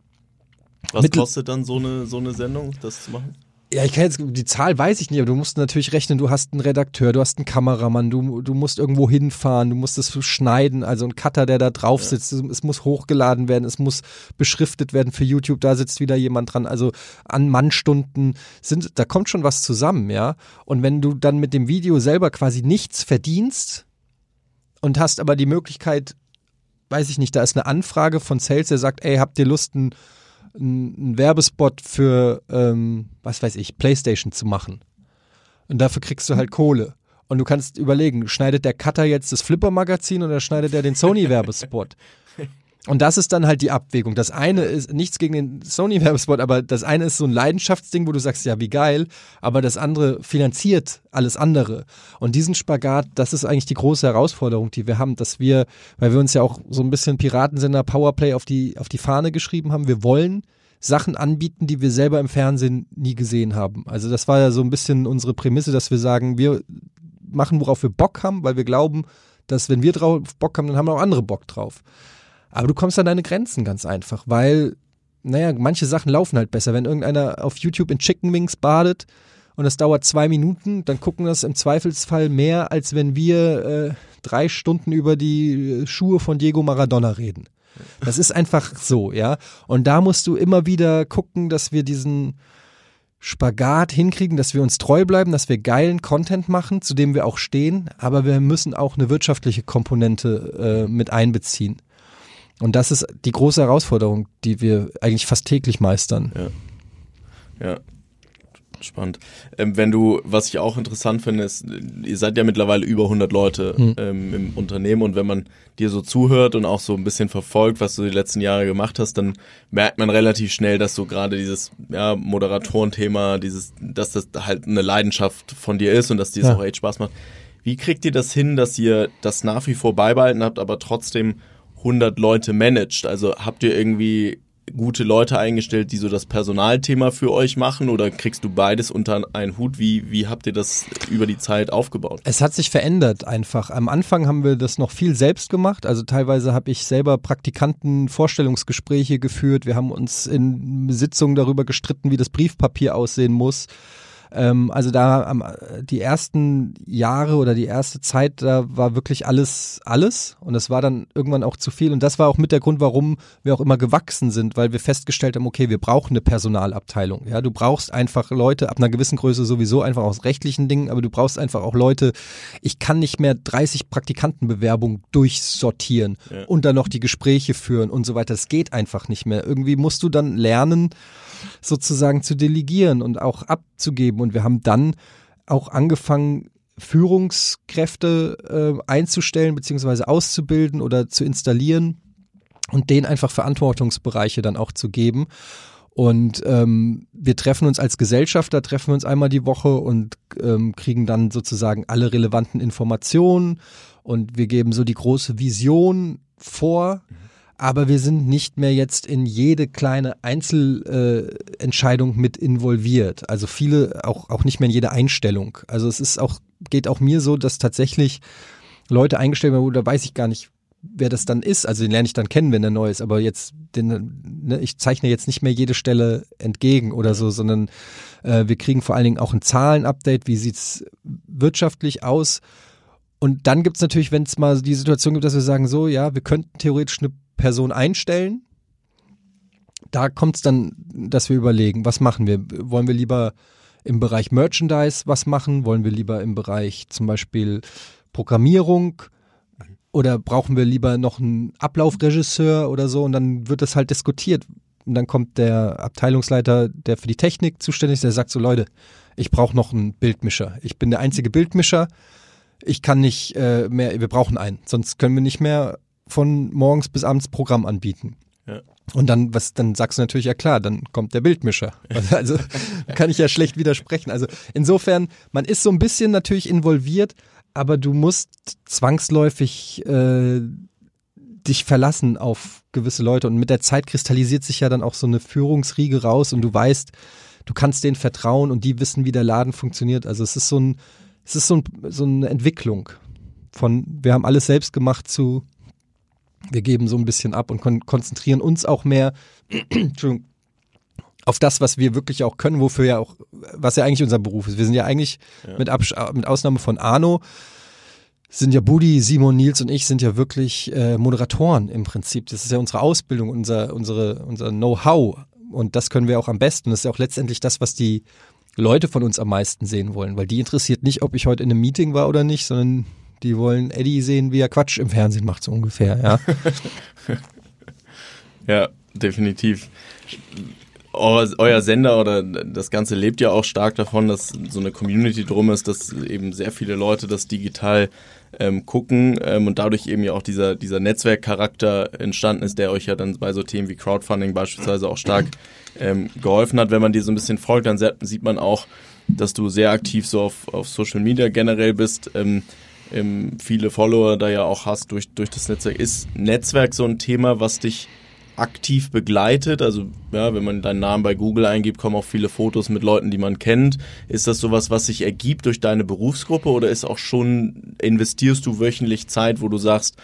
was kostet dann so eine, so eine Sendung, das zu machen? Ja, ich kann jetzt, die Zahl weiß ich nicht, aber du musst natürlich rechnen, du hast einen Redakteur, du hast einen Kameramann, du, du musst irgendwo hinfahren, du musst es schneiden, also ein Cutter, der da drauf sitzt, ja. es muss hochgeladen werden, es muss beschriftet werden für YouTube, da sitzt wieder jemand dran, also an Mannstunden sind, da kommt schon was zusammen, ja. Und wenn du dann mit dem Video selber quasi nichts verdienst und hast aber die Möglichkeit, weiß ich nicht, da ist eine Anfrage von Sales, der sagt, ey, habt ihr Lust, ein einen Werbespot für, ähm, was weiß ich, Playstation zu machen. Und dafür kriegst du halt Kohle. Und du kannst überlegen, schneidet der Cutter jetzt das Flipper-Magazin oder schneidet er den Sony-Werbespot? Und das ist dann halt die Abwägung. Das eine ist nichts gegen den Sony-Werbespot, aber das eine ist so ein Leidenschaftsding, wo du sagst, ja, wie geil, aber das andere finanziert alles andere. Und diesen Spagat, das ist eigentlich die große Herausforderung, die wir haben, dass wir, weil wir uns ja auch so ein bisschen Piratensender Powerplay auf die, auf die Fahne geschrieben haben, wir wollen Sachen anbieten, die wir selber im Fernsehen nie gesehen haben. Also das war ja so ein bisschen unsere Prämisse, dass wir sagen, wir machen, worauf wir Bock haben, weil wir glauben, dass wenn wir drauf Bock haben, dann haben auch andere Bock drauf. Aber du kommst an deine Grenzen ganz einfach, weil, naja, manche Sachen laufen halt besser. Wenn irgendeiner auf YouTube in Chicken Wings badet und das dauert zwei Minuten, dann gucken das im Zweifelsfall mehr, als wenn wir äh, drei Stunden über die Schuhe von Diego Maradona reden. Das ist einfach so, ja. Und da musst du immer wieder gucken, dass wir diesen Spagat hinkriegen, dass wir uns treu bleiben, dass wir geilen Content machen, zu dem wir auch stehen, aber wir müssen auch eine wirtschaftliche Komponente äh, mit einbeziehen. Und das ist die große Herausforderung, die wir eigentlich fast täglich meistern. Ja. Ja. Spannend. Ähm, wenn du, was ich auch interessant finde, ist, ihr seid ja mittlerweile über 100 Leute mhm. ähm, im Unternehmen und wenn man dir so zuhört und auch so ein bisschen verfolgt, was du die letzten Jahre gemacht hast, dann merkt man relativ schnell, dass so gerade dieses ja, Moderatorenthema, dieses, dass das halt eine Leidenschaft von dir ist und dass dir es ja. auch echt Spaß macht. Wie kriegt ihr das hin, dass ihr das nach wie vor beibehalten habt, aber trotzdem 100 Leute managt? Also habt ihr irgendwie gute Leute eingestellt, die so das Personalthema für euch machen oder kriegst du beides unter einen Hut? Wie, wie habt ihr das über die Zeit aufgebaut? Es hat sich verändert einfach. Am Anfang haben wir das noch viel selbst gemacht. Also teilweise habe ich selber Praktikanten Vorstellungsgespräche geführt. Wir haben uns in Sitzungen darüber gestritten, wie das Briefpapier aussehen muss. Ähm, also da am, die ersten Jahre oder die erste Zeit, da war wirklich alles, alles. Und das war dann irgendwann auch zu viel. Und das war auch mit der Grund, warum wir auch immer gewachsen sind, weil wir festgestellt haben, okay, wir brauchen eine Personalabteilung. Ja, du brauchst einfach Leute ab einer gewissen Größe sowieso einfach aus rechtlichen Dingen, aber du brauchst einfach auch Leute. Ich kann nicht mehr 30 Praktikantenbewerbungen durchsortieren ja. und dann noch die Gespräche führen und so weiter. Das geht einfach nicht mehr. Irgendwie musst du dann lernen, sozusagen zu delegieren und auch abzugeben. Und wir haben dann auch angefangen, Führungskräfte äh, einzustellen beziehungsweise auszubilden oder zu installieren und denen einfach Verantwortungsbereiche dann auch zu geben. Und ähm, wir treffen uns als Gesellschafter, treffen wir uns einmal die Woche und ähm, kriegen dann sozusagen alle relevanten Informationen und wir geben so die große Vision vor. Mhm aber wir sind nicht mehr jetzt in jede kleine Einzelentscheidung äh, mit involviert. Also viele auch, auch nicht mehr in jede Einstellung. Also es ist auch, geht auch mir so, dass tatsächlich Leute eingestellt werden, da weiß ich gar nicht, wer das dann ist. Also den lerne ich dann kennen, wenn er neu ist. Aber jetzt, den, ne, ich zeichne jetzt nicht mehr jede Stelle entgegen oder so, sondern äh, wir kriegen vor allen Dingen auch ein Zahlenupdate. Wie sieht's wirtschaftlich aus? Und dann gibt's natürlich, wenn es mal die Situation gibt, dass wir sagen, so, ja, wir könnten theoretisch eine Person einstellen. Da kommt es dann, dass wir überlegen, was machen wir? Wollen wir lieber im Bereich Merchandise was machen? Wollen wir lieber im Bereich zum Beispiel Programmierung? Oder brauchen wir lieber noch einen Ablaufregisseur oder so? Und dann wird das halt diskutiert. Und dann kommt der Abteilungsleiter, der für die Technik zuständig ist, der sagt so, Leute, ich brauche noch einen Bildmischer. Ich bin der einzige Bildmischer. Ich kann nicht äh, mehr, wir brauchen einen. Sonst können wir nicht mehr von morgens bis abends Programm anbieten. Ja. Und dann, was, dann sagst du natürlich, ja klar, dann kommt der Bildmischer. Also kann ich ja schlecht widersprechen. Also insofern, man ist so ein bisschen natürlich involviert, aber du musst zwangsläufig äh, dich verlassen auf gewisse Leute. Und mit der Zeit kristallisiert sich ja dann auch so eine Führungsriege raus und du weißt, du kannst denen vertrauen und die wissen, wie der Laden funktioniert. Also es ist so ein, es ist so, ein, so eine Entwicklung von, wir haben alles selbst gemacht zu, wir geben so ein bisschen ab und kon konzentrieren uns auch mehr auf das, was wir wirklich auch können, wofür ja auch, was ja eigentlich unser Beruf ist. Wir sind ja eigentlich ja. Mit, Abs mit Ausnahme von Arno, sind ja Budi, Simon, Nils und ich sind ja wirklich äh, Moderatoren im Prinzip. Das ist ja unsere Ausbildung, unser, unsere, unser Know-how. Und das können wir auch am besten. Das ist ja auch letztendlich das, was die Leute von uns am meisten sehen wollen, weil die interessiert nicht, ob ich heute in einem Meeting war oder nicht, sondern die wollen Eddie sehen, wie er Quatsch im Fernsehen macht, so ungefähr, ja. ja, definitiv. euer Sender oder das Ganze lebt ja auch stark davon, dass so eine Community drum ist, dass eben sehr viele Leute das digital ähm, gucken ähm, und dadurch eben ja auch dieser, dieser Netzwerkcharakter entstanden ist, der euch ja dann bei so Themen wie Crowdfunding beispielsweise auch stark ähm, geholfen hat. Wenn man dir so ein bisschen folgt, dann sieht man auch, dass du sehr aktiv so auf, auf Social Media generell bist. Ähm, ähm, viele Follower da ja auch hast durch, durch das Netzwerk. Ist Netzwerk so ein Thema, was dich aktiv begleitet? Also, ja, wenn man deinen Namen bei Google eingibt, kommen auch viele Fotos mit Leuten, die man kennt. Ist das sowas, was sich ergibt durch deine Berufsgruppe oder ist auch schon, investierst du wöchentlich Zeit, wo du sagst,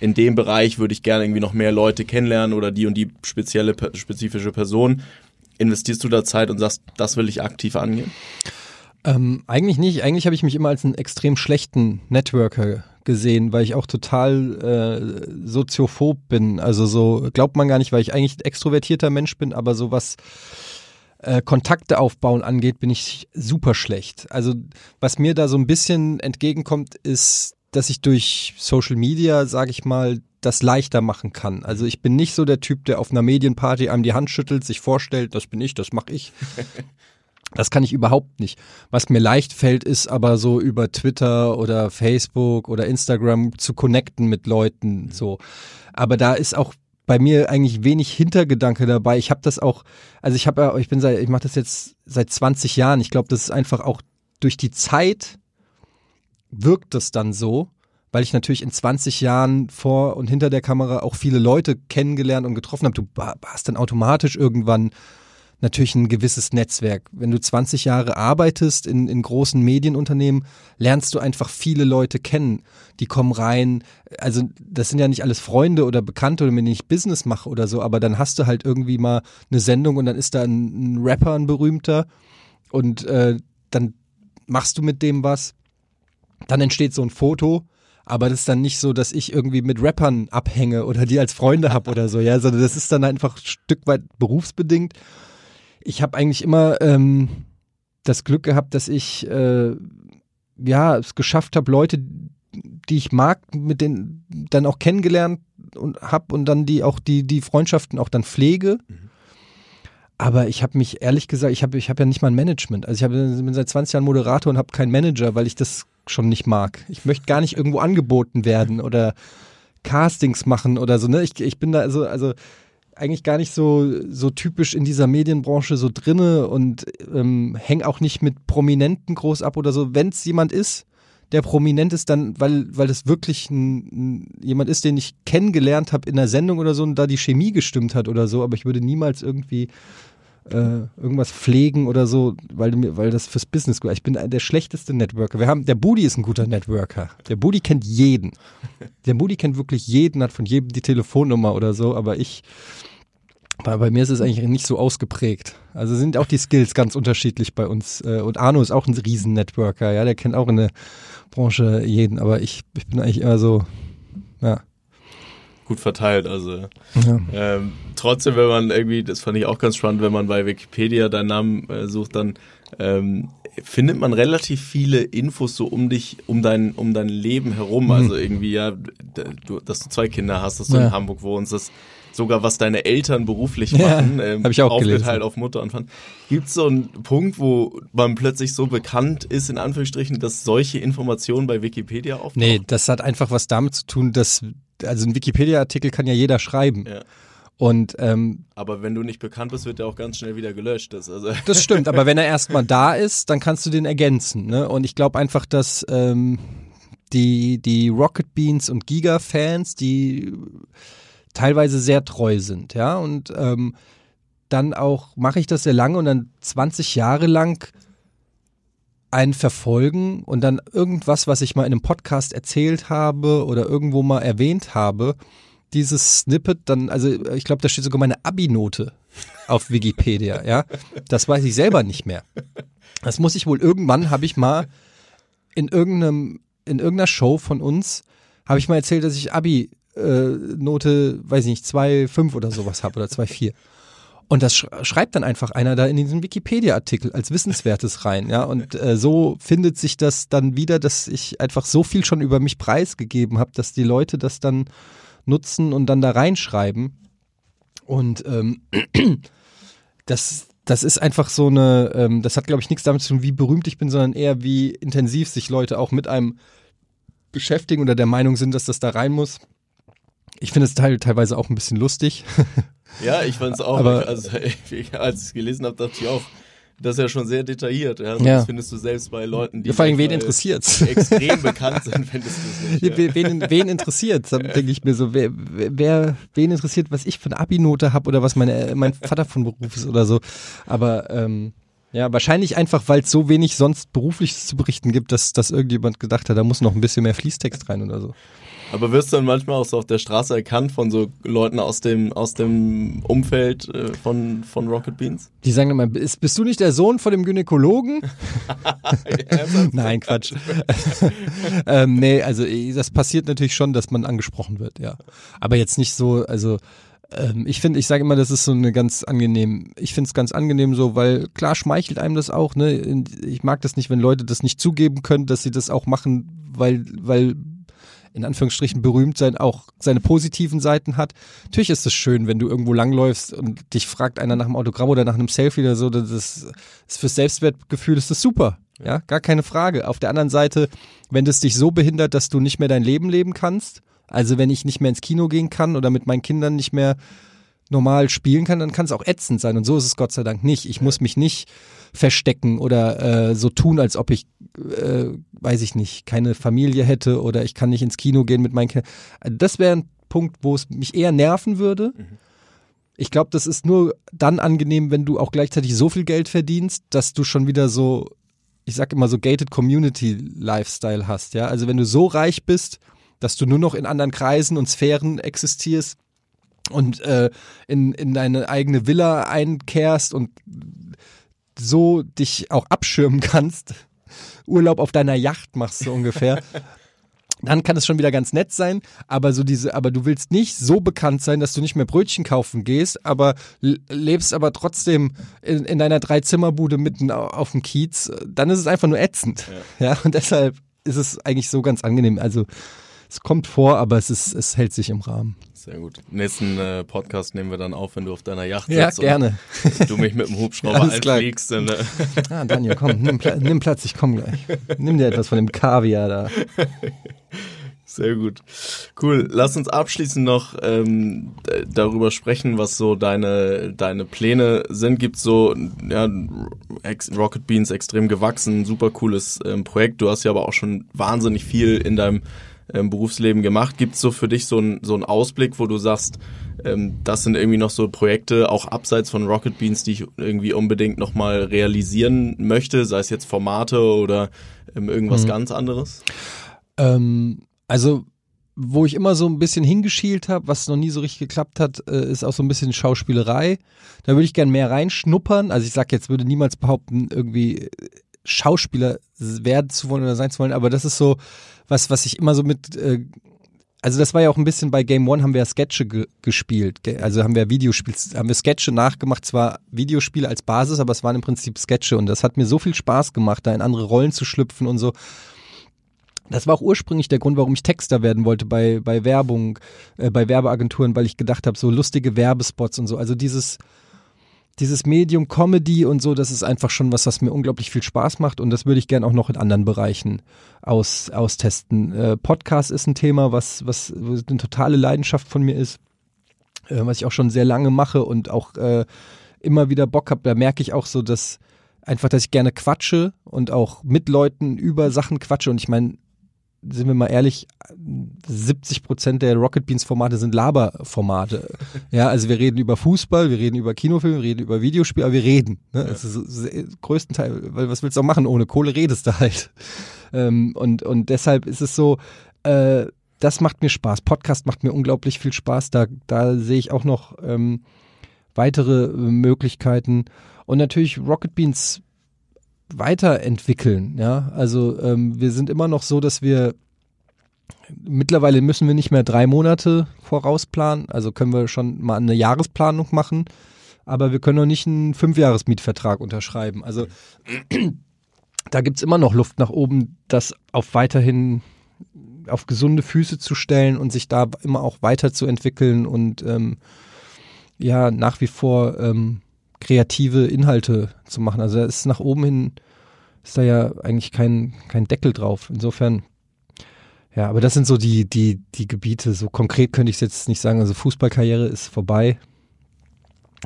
in dem Bereich würde ich gerne irgendwie noch mehr Leute kennenlernen oder die und die spezielle, spezifische Person? Investierst du da Zeit und sagst, das will ich aktiv angehen? Ähm, eigentlich nicht. Eigentlich habe ich mich immer als einen extrem schlechten Networker gesehen, weil ich auch total äh, soziophob bin. Also so glaubt man gar nicht, weil ich eigentlich ein extrovertierter Mensch bin, aber so was äh, Kontakte aufbauen angeht, bin ich super schlecht. Also was mir da so ein bisschen entgegenkommt, ist, dass ich durch Social Media, sage ich mal, das leichter machen kann. Also ich bin nicht so der Typ, der auf einer Medienparty einem die Hand schüttelt, sich vorstellt, das bin ich, das mache ich. Das kann ich überhaupt nicht. Was mir leicht fällt, ist aber so über Twitter oder Facebook oder Instagram zu connecten mit Leuten. So, aber da ist auch bei mir eigentlich wenig Hintergedanke dabei. Ich habe das auch, also ich habe ja, ich bin seit, ich mache das jetzt seit 20 Jahren. Ich glaube, das ist einfach auch durch die Zeit wirkt das dann so, weil ich natürlich in 20 Jahren vor und hinter der Kamera auch viele Leute kennengelernt und getroffen habe. Du hast dann automatisch irgendwann natürlich ein gewisses Netzwerk. Wenn du 20 Jahre arbeitest in, in großen Medienunternehmen, lernst du einfach viele Leute kennen. Die kommen rein. Also das sind ja nicht alles Freunde oder Bekannte oder wenn ich Business mache oder so, aber dann hast du halt irgendwie mal eine Sendung und dann ist da ein, ein Rapper, ein berühmter und äh, dann machst du mit dem was. Dann entsteht so ein Foto aber das ist dann nicht so, dass ich irgendwie mit Rappern abhänge oder die als Freunde habe oder so, ja, sondern das ist dann einfach ein Stück weit berufsbedingt ich habe eigentlich immer ähm, das Glück gehabt, dass ich äh, ja es geschafft habe, Leute, die ich mag, mit denen dann auch kennengelernt und habe und dann die auch die die Freundschaften auch dann pflege. Mhm. Aber ich habe mich ehrlich gesagt, ich habe ich hab ja nicht mal ein Management. Also ich hab, bin seit 20 Jahren Moderator und habe keinen Manager, weil ich das schon nicht mag. Ich möchte gar nicht irgendwo angeboten werden oder Castings machen oder so. Ne? Ich, ich bin da also also eigentlich gar nicht so, so typisch in dieser Medienbranche so drinne und ähm, häng auch nicht mit Prominenten groß ab oder so. Wenn es jemand ist, der prominent ist, dann, weil, weil das wirklich ein, jemand ist, den ich kennengelernt habe in der Sendung oder so und da die Chemie gestimmt hat oder so, aber ich würde niemals irgendwie äh, irgendwas pflegen oder so, weil, weil das fürs Business gut. Ich bin der schlechteste Networker. Wir haben, der Budi ist ein guter Networker. Der Budi kennt jeden. Der Budi kennt wirklich jeden, hat von jedem die Telefonnummer oder so, aber ich, bei, bei mir ist es eigentlich nicht so ausgeprägt. Also sind auch die Skills ganz unterschiedlich bei uns. Äh, und Arno ist auch ein Riesen-Networker, ja, der kennt auch in der Branche jeden, aber ich, ich bin eigentlich immer so, ja gut verteilt. Also ja. ähm, trotzdem, wenn man irgendwie, das fand ich auch ganz spannend, wenn man bei Wikipedia deinen Namen äh, sucht, dann ähm, findet man relativ viele Infos so um dich, um dein, um dein Leben herum. Mhm. Also irgendwie ja, du, dass du zwei Kinder hast, dass du ja. in Hamburg wohnst, dass sogar was deine Eltern beruflich machen, ja, ähm, ich auch aufgeteilt gelesen. auf Mutter und Vater. Gibt es so einen Punkt, wo man plötzlich so bekannt ist, in Anführungsstrichen, dass solche Informationen bei Wikipedia auftauchen? Nee, das hat einfach was damit zu tun, dass also ein Wikipedia-Artikel kann ja jeder schreiben. Ja. Und, ähm, aber wenn du nicht bekannt bist, wird er auch ganz schnell wieder gelöscht. Das, also das stimmt, aber wenn er erstmal da ist, dann kannst du den ergänzen. Ne? Und ich glaube einfach, dass ähm, die, die Rocket Beans und Giga-Fans, die teilweise sehr treu sind, ja, und ähm, dann auch mache ich das sehr lange und dann 20 Jahre lang einen verfolgen und dann irgendwas, was ich mal in einem Podcast erzählt habe oder irgendwo mal erwähnt habe, dieses Snippet dann, also ich glaube, da steht sogar meine Abi-Note auf Wikipedia, ja. Das weiß ich selber nicht mehr. Das muss ich wohl irgendwann, habe ich mal in irgendeinem, in irgendeiner Show von uns, habe ich mal erzählt, dass ich Abi-Note, äh, weiß ich nicht, 2,5 oder sowas habe oder 2,4. Und das schreibt dann einfach einer da in diesen Wikipedia-Artikel als Wissenswertes rein, ja. Und äh, so findet sich das dann wieder, dass ich einfach so viel schon über mich preisgegeben habe, dass die Leute das dann nutzen und dann da reinschreiben. Und ähm, das, das ist einfach so eine, ähm, das hat glaube ich nichts damit zu tun, wie berühmt ich bin, sondern eher wie intensiv sich Leute auch mit einem beschäftigen oder der Meinung sind, dass das da rein muss. Ich finde es teil, teilweise auch ein bisschen lustig. Ja, ich fand es auch. Aber- also, als ich es gelesen habe, dachte ich auch, das ist ja schon sehr detailliert. Ja? Also Ja. Das findest du selbst bei Leuten, die Vor allem, wen interessiert's? extrem bekannt sind, findest du es nicht. Ja. Wen, wen, wen interessiert? Da denke ich mir so, wer, wer, wen interessiert, was ich für eine Abi-Note habe oder was meine, mein Vater von Beruf ist oder so. Aber ähm, ja, wahrscheinlich einfach, weil es so wenig sonst berufliches zu berichten gibt, dass, dass irgendjemand gedacht hat, da muss noch ein bisschen mehr Fließtext rein oder so. Aber wirst du dann manchmal auch so auf der Straße erkannt von so Leuten aus dem, aus dem Umfeld äh, von, von Rocket Beans? Die sagen immer, bist, bist du nicht der Sohn von dem Gynäkologen? Nein, Quatsch. ähm, nee, also das passiert natürlich schon, dass man angesprochen wird, ja. Aber jetzt nicht so, also ähm, ich finde, ich sage immer, das ist so eine ganz angenehm, ich finde es ganz angenehm so, weil klar schmeichelt einem das auch, ne? Ich mag das nicht, wenn Leute das nicht zugeben können, dass sie das auch machen, weil, weil in Anführungsstrichen berühmt sein auch seine positiven Seiten hat. Natürlich ist es schön, wenn du irgendwo langläufst und dich fragt einer nach einem Autogramm oder nach einem Selfie oder so, das ist, fürs Selbstwertgefühl ist das super. Ja, gar keine Frage. Auf der anderen Seite, wenn das dich so behindert, dass du nicht mehr dein Leben leben kannst, also wenn ich nicht mehr ins Kino gehen kann oder mit meinen Kindern nicht mehr normal spielen kann, dann kann es auch ätzend sein. Und so ist es Gott sei Dank nicht. Ich muss mich nicht verstecken oder äh, so tun, als ob ich, äh, weiß ich nicht, keine Familie hätte oder ich kann nicht ins Kino gehen mit meinen Kindern. Das wäre ein Punkt, wo es mich eher nerven würde. Ich glaube, das ist nur dann angenehm, wenn du auch gleichzeitig so viel Geld verdienst, dass du schon wieder so, ich sag immer so gated Community Lifestyle hast, ja. Also wenn du so reich bist, dass du nur noch in anderen Kreisen und Sphären existierst und äh, in, in deine eigene Villa einkehrst und so dich auch abschirmen kannst, Urlaub auf deiner Yacht machst so ungefähr. Dann kann es schon wieder ganz nett sein, aber so diese, aber du willst nicht so bekannt sein, dass du nicht mehr Brötchen kaufen gehst, aber lebst aber trotzdem in, in deiner Dreizimmerbude mitten au- auf dem Kiez, dann ist es einfach nur ätzend. Ja. und deshalb ist es eigentlich so ganz angenehm. Also es kommt vor, aber es ist, es hält sich im Rahmen. Sehr gut. Nächsten äh, Podcast nehmen wir dann auf, wenn du auf deiner Yacht Ja, sitzt. gerne. Und du mich mit dem Hubschrauber einfliegst. Dann, äh, Ah, Daniel, komm, nimm, Pla nimm Platz, ich komm gleich. Nimm dir etwas von dem Kaviar da. Sehr gut. Cool. Lass uns abschließend noch ähm, darüber sprechen, was so deine, deine Pläne sind. Gibt so, ja, Rocket Beans extrem gewachsen, super cooles ähm, Projekt. Du hast ja aber auch schon wahnsinnig viel in deinem ähm, Berufsleben gemacht. Gibt es so für dich so einen so einen Ausblick, wo du sagst, ähm, das sind irgendwie noch so Projekte, auch abseits von Rocket Beans, die ich irgendwie unbedingt nochmal realisieren möchte, sei es jetzt Formate oder ähm, irgendwas ganz anderes? Ähm, also, wo ich immer so ein bisschen hingeschielt habe, was noch nie so richtig geklappt hat, äh, ist auch so ein bisschen Schauspielerei. Da würde ich gern mehr reinschnuppern. Also ich sag jetzt, würde niemals behaupten, irgendwie äh, Schauspieler werden zu wollen oder sein zu wollen, aber das ist so was, was ich immer so mit äh, also das war ja auch ein bisschen bei Game One haben wir ja Sketche ge gespielt. Ge- Also haben wir Videospiele, haben wir Sketche nachgemacht, zwar Videospiele als Basis, aber es waren im Prinzip Sketche und das hat mir so viel Spaß gemacht, da in andere Rollen zu schlüpfen und so. Das war auch ursprünglich der Grund, warum ich Texter werden wollte bei, bei Werbung, äh, bei Werbeagenturen, weil ich gedacht habe, so lustige Werbespots und so. Also dieses, dieses Medium Comedy und so, das ist einfach schon was, was mir unglaublich viel Spaß macht und das würde ich gern auch noch in anderen Bereichen aus, austesten. Äh, Podcast ist ein Thema, was, was eine totale Leidenschaft von mir ist, äh, was ich auch schon sehr lange mache und auch äh, immer wieder Bock habe. Da merke ich auch so, dass einfach, dass ich gerne quatsche und auch mit Leuten über Sachen quatsche und ich meine, sind wir mal ehrlich, 70 Prozent der Rocket Beans Formate sind Laberformate. Ja, also wir reden über Fußball, wir reden über Kinofilme, wir reden über Videospiele, aber wir reden. Ne? Das ist größtenteils, weil was willst du auch machen? Ohne Kohle redest du halt. Ähm, und, und deshalb ist es so, äh, das macht mir Spaß. Podcast macht mir unglaublich viel Spaß. Da, da sehe ich auch noch ähm, weitere äh, Möglichkeiten. Und natürlich Rocket Beans weiterentwickeln. Ja, also ähm, wir sind immer noch so, dass wir mittlerweile müssen wir nicht mehr drei Monate vorausplanen. Also können wir schon mal eine Jahresplanung machen, aber wir können noch nicht einen Fünfjahresmietvertrag unterschreiben. Also da gibt's immer noch Luft nach oben, das auf weiterhin auf gesunde Füße zu stellen und sich da immer auch weiterzuentwickeln und ähm, ja nach wie vor ähm, kreative Inhalte zu machen. Also da ist nach oben hin, ist da ja eigentlich kein, kein Deckel drauf. Insofern, ja, aber das sind so die, die, die Gebiete. So konkret könnte ich es jetzt nicht sagen. Also Fußballkarriere ist vorbei.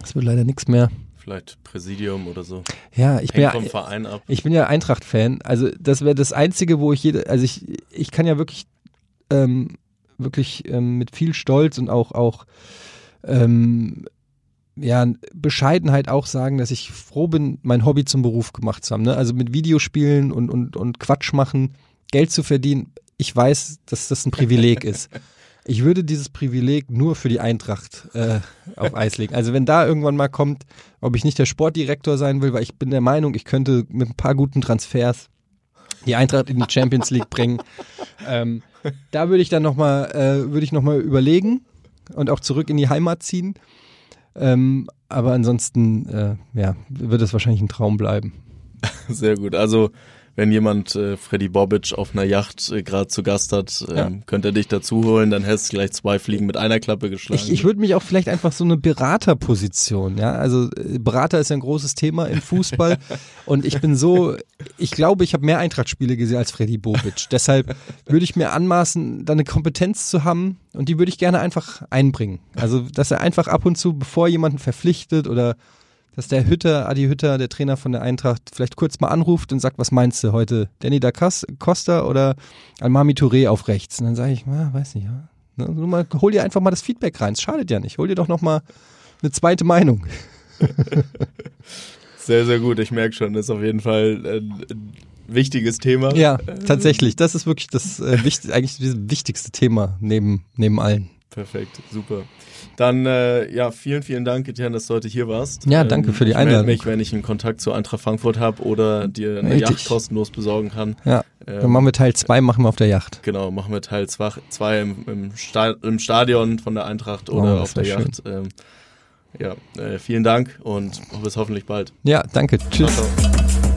Es wird leider nichts mehr. Vielleicht Präsidium oder so. Ja, ich bin ja, vom Verein ab. ich bin ja Eintracht-Fan. Also das wäre das Einzige, wo ich jede, also ich, ich kann ja wirklich, ähm, wirklich ähm, mit viel Stolz und auch, auch ähm, ja, Bescheidenheit auch sagen, dass ich froh bin, mein Hobby zum Beruf gemacht zu haben. Ne? Also mit Videospielen und, und, und Quatsch machen, Geld zu verdienen. Ich weiß, dass das ein Privileg ist. Ich würde dieses Privileg nur für die Eintracht äh, auf Eis legen. Also wenn da irgendwann mal kommt, ob ich nicht der Sportdirektor sein will, weil ich bin der Meinung, ich könnte mit ein paar guten Transfers die Eintracht in die Champions League bringen. Ähm, da würde ich dann nochmal, äh, würde ich noch mal überlegen und auch zurück in die Heimat ziehen. Ähm, aber ansonsten, äh, ja, wird es wahrscheinlich ein Traum bleiben. Sehr gut. Also wenn jemand äh, Freddy Bobic auf einer Yacht äh, gerade zu Gast hat, ähm, Ja. könnte er dich dazu holen, dann hättest du gleich zwei Fliegen mit einer Klappe geschlagen. Ich, ich würde mich auch vielleicht einfach so eine Beraterposition, ja, also äh, Berater ist ja ein großes Thema im Fußball und ich bin so, ich glaube, ich habe mehr Eintrachtspiele gesehen als Freddy Bobic. Deshalb würde ich mir anmaßen, da eine Kompetenz zu haben und die würde ich gerne einfach einbringen. Also, dass er einfach ab und zu, bevor jemanden verpflichtet oder dass der Hütter, Adi Hütter, der Trainer von der Eintracht, vielleicht kurz mal anruft und sagt, was meinst du heute? Danny da Costa oder Almami Touré auf rechts? Und dann sage ich, ah, weiß nicht, ja. Ne, nur mal, hol dir einfach mal das Feedback rein. Es schadet ja nicht. Hol dir doch noch mal eine zweite Meinung. Sehr, sehr gut. Ich merke schon, das ist auf jeden Fall ein, ein wichtiges Thema. Ja, tatsächlich. Das ist wirklich das äh, wichtig, eigentlich das wichtigste Thema neben, neben allen. Perfekt, super. Dann, äh, ja, vielen, vielen Dank, Etienne, dass du heute hier warst. Ja, danke für die ich melde Einladung. mich, wenn ich einen Kontakt zu Eintracht Frankfurt habe oder dir eine Richtig. Yacht kostenlos besorgen kann. Ja, Ähm, dann machen wir Teil 2, machen wir auf der Yacht. Genau, machen wir Teil 2 im, im, Sta im Stadion von der Eintracht Oh, oder das auf der Yacht. Ähm, ja, äh, vielen Dank und bis hoffentlich bald. Ja, danke. Tschüss. Ciao, ciao.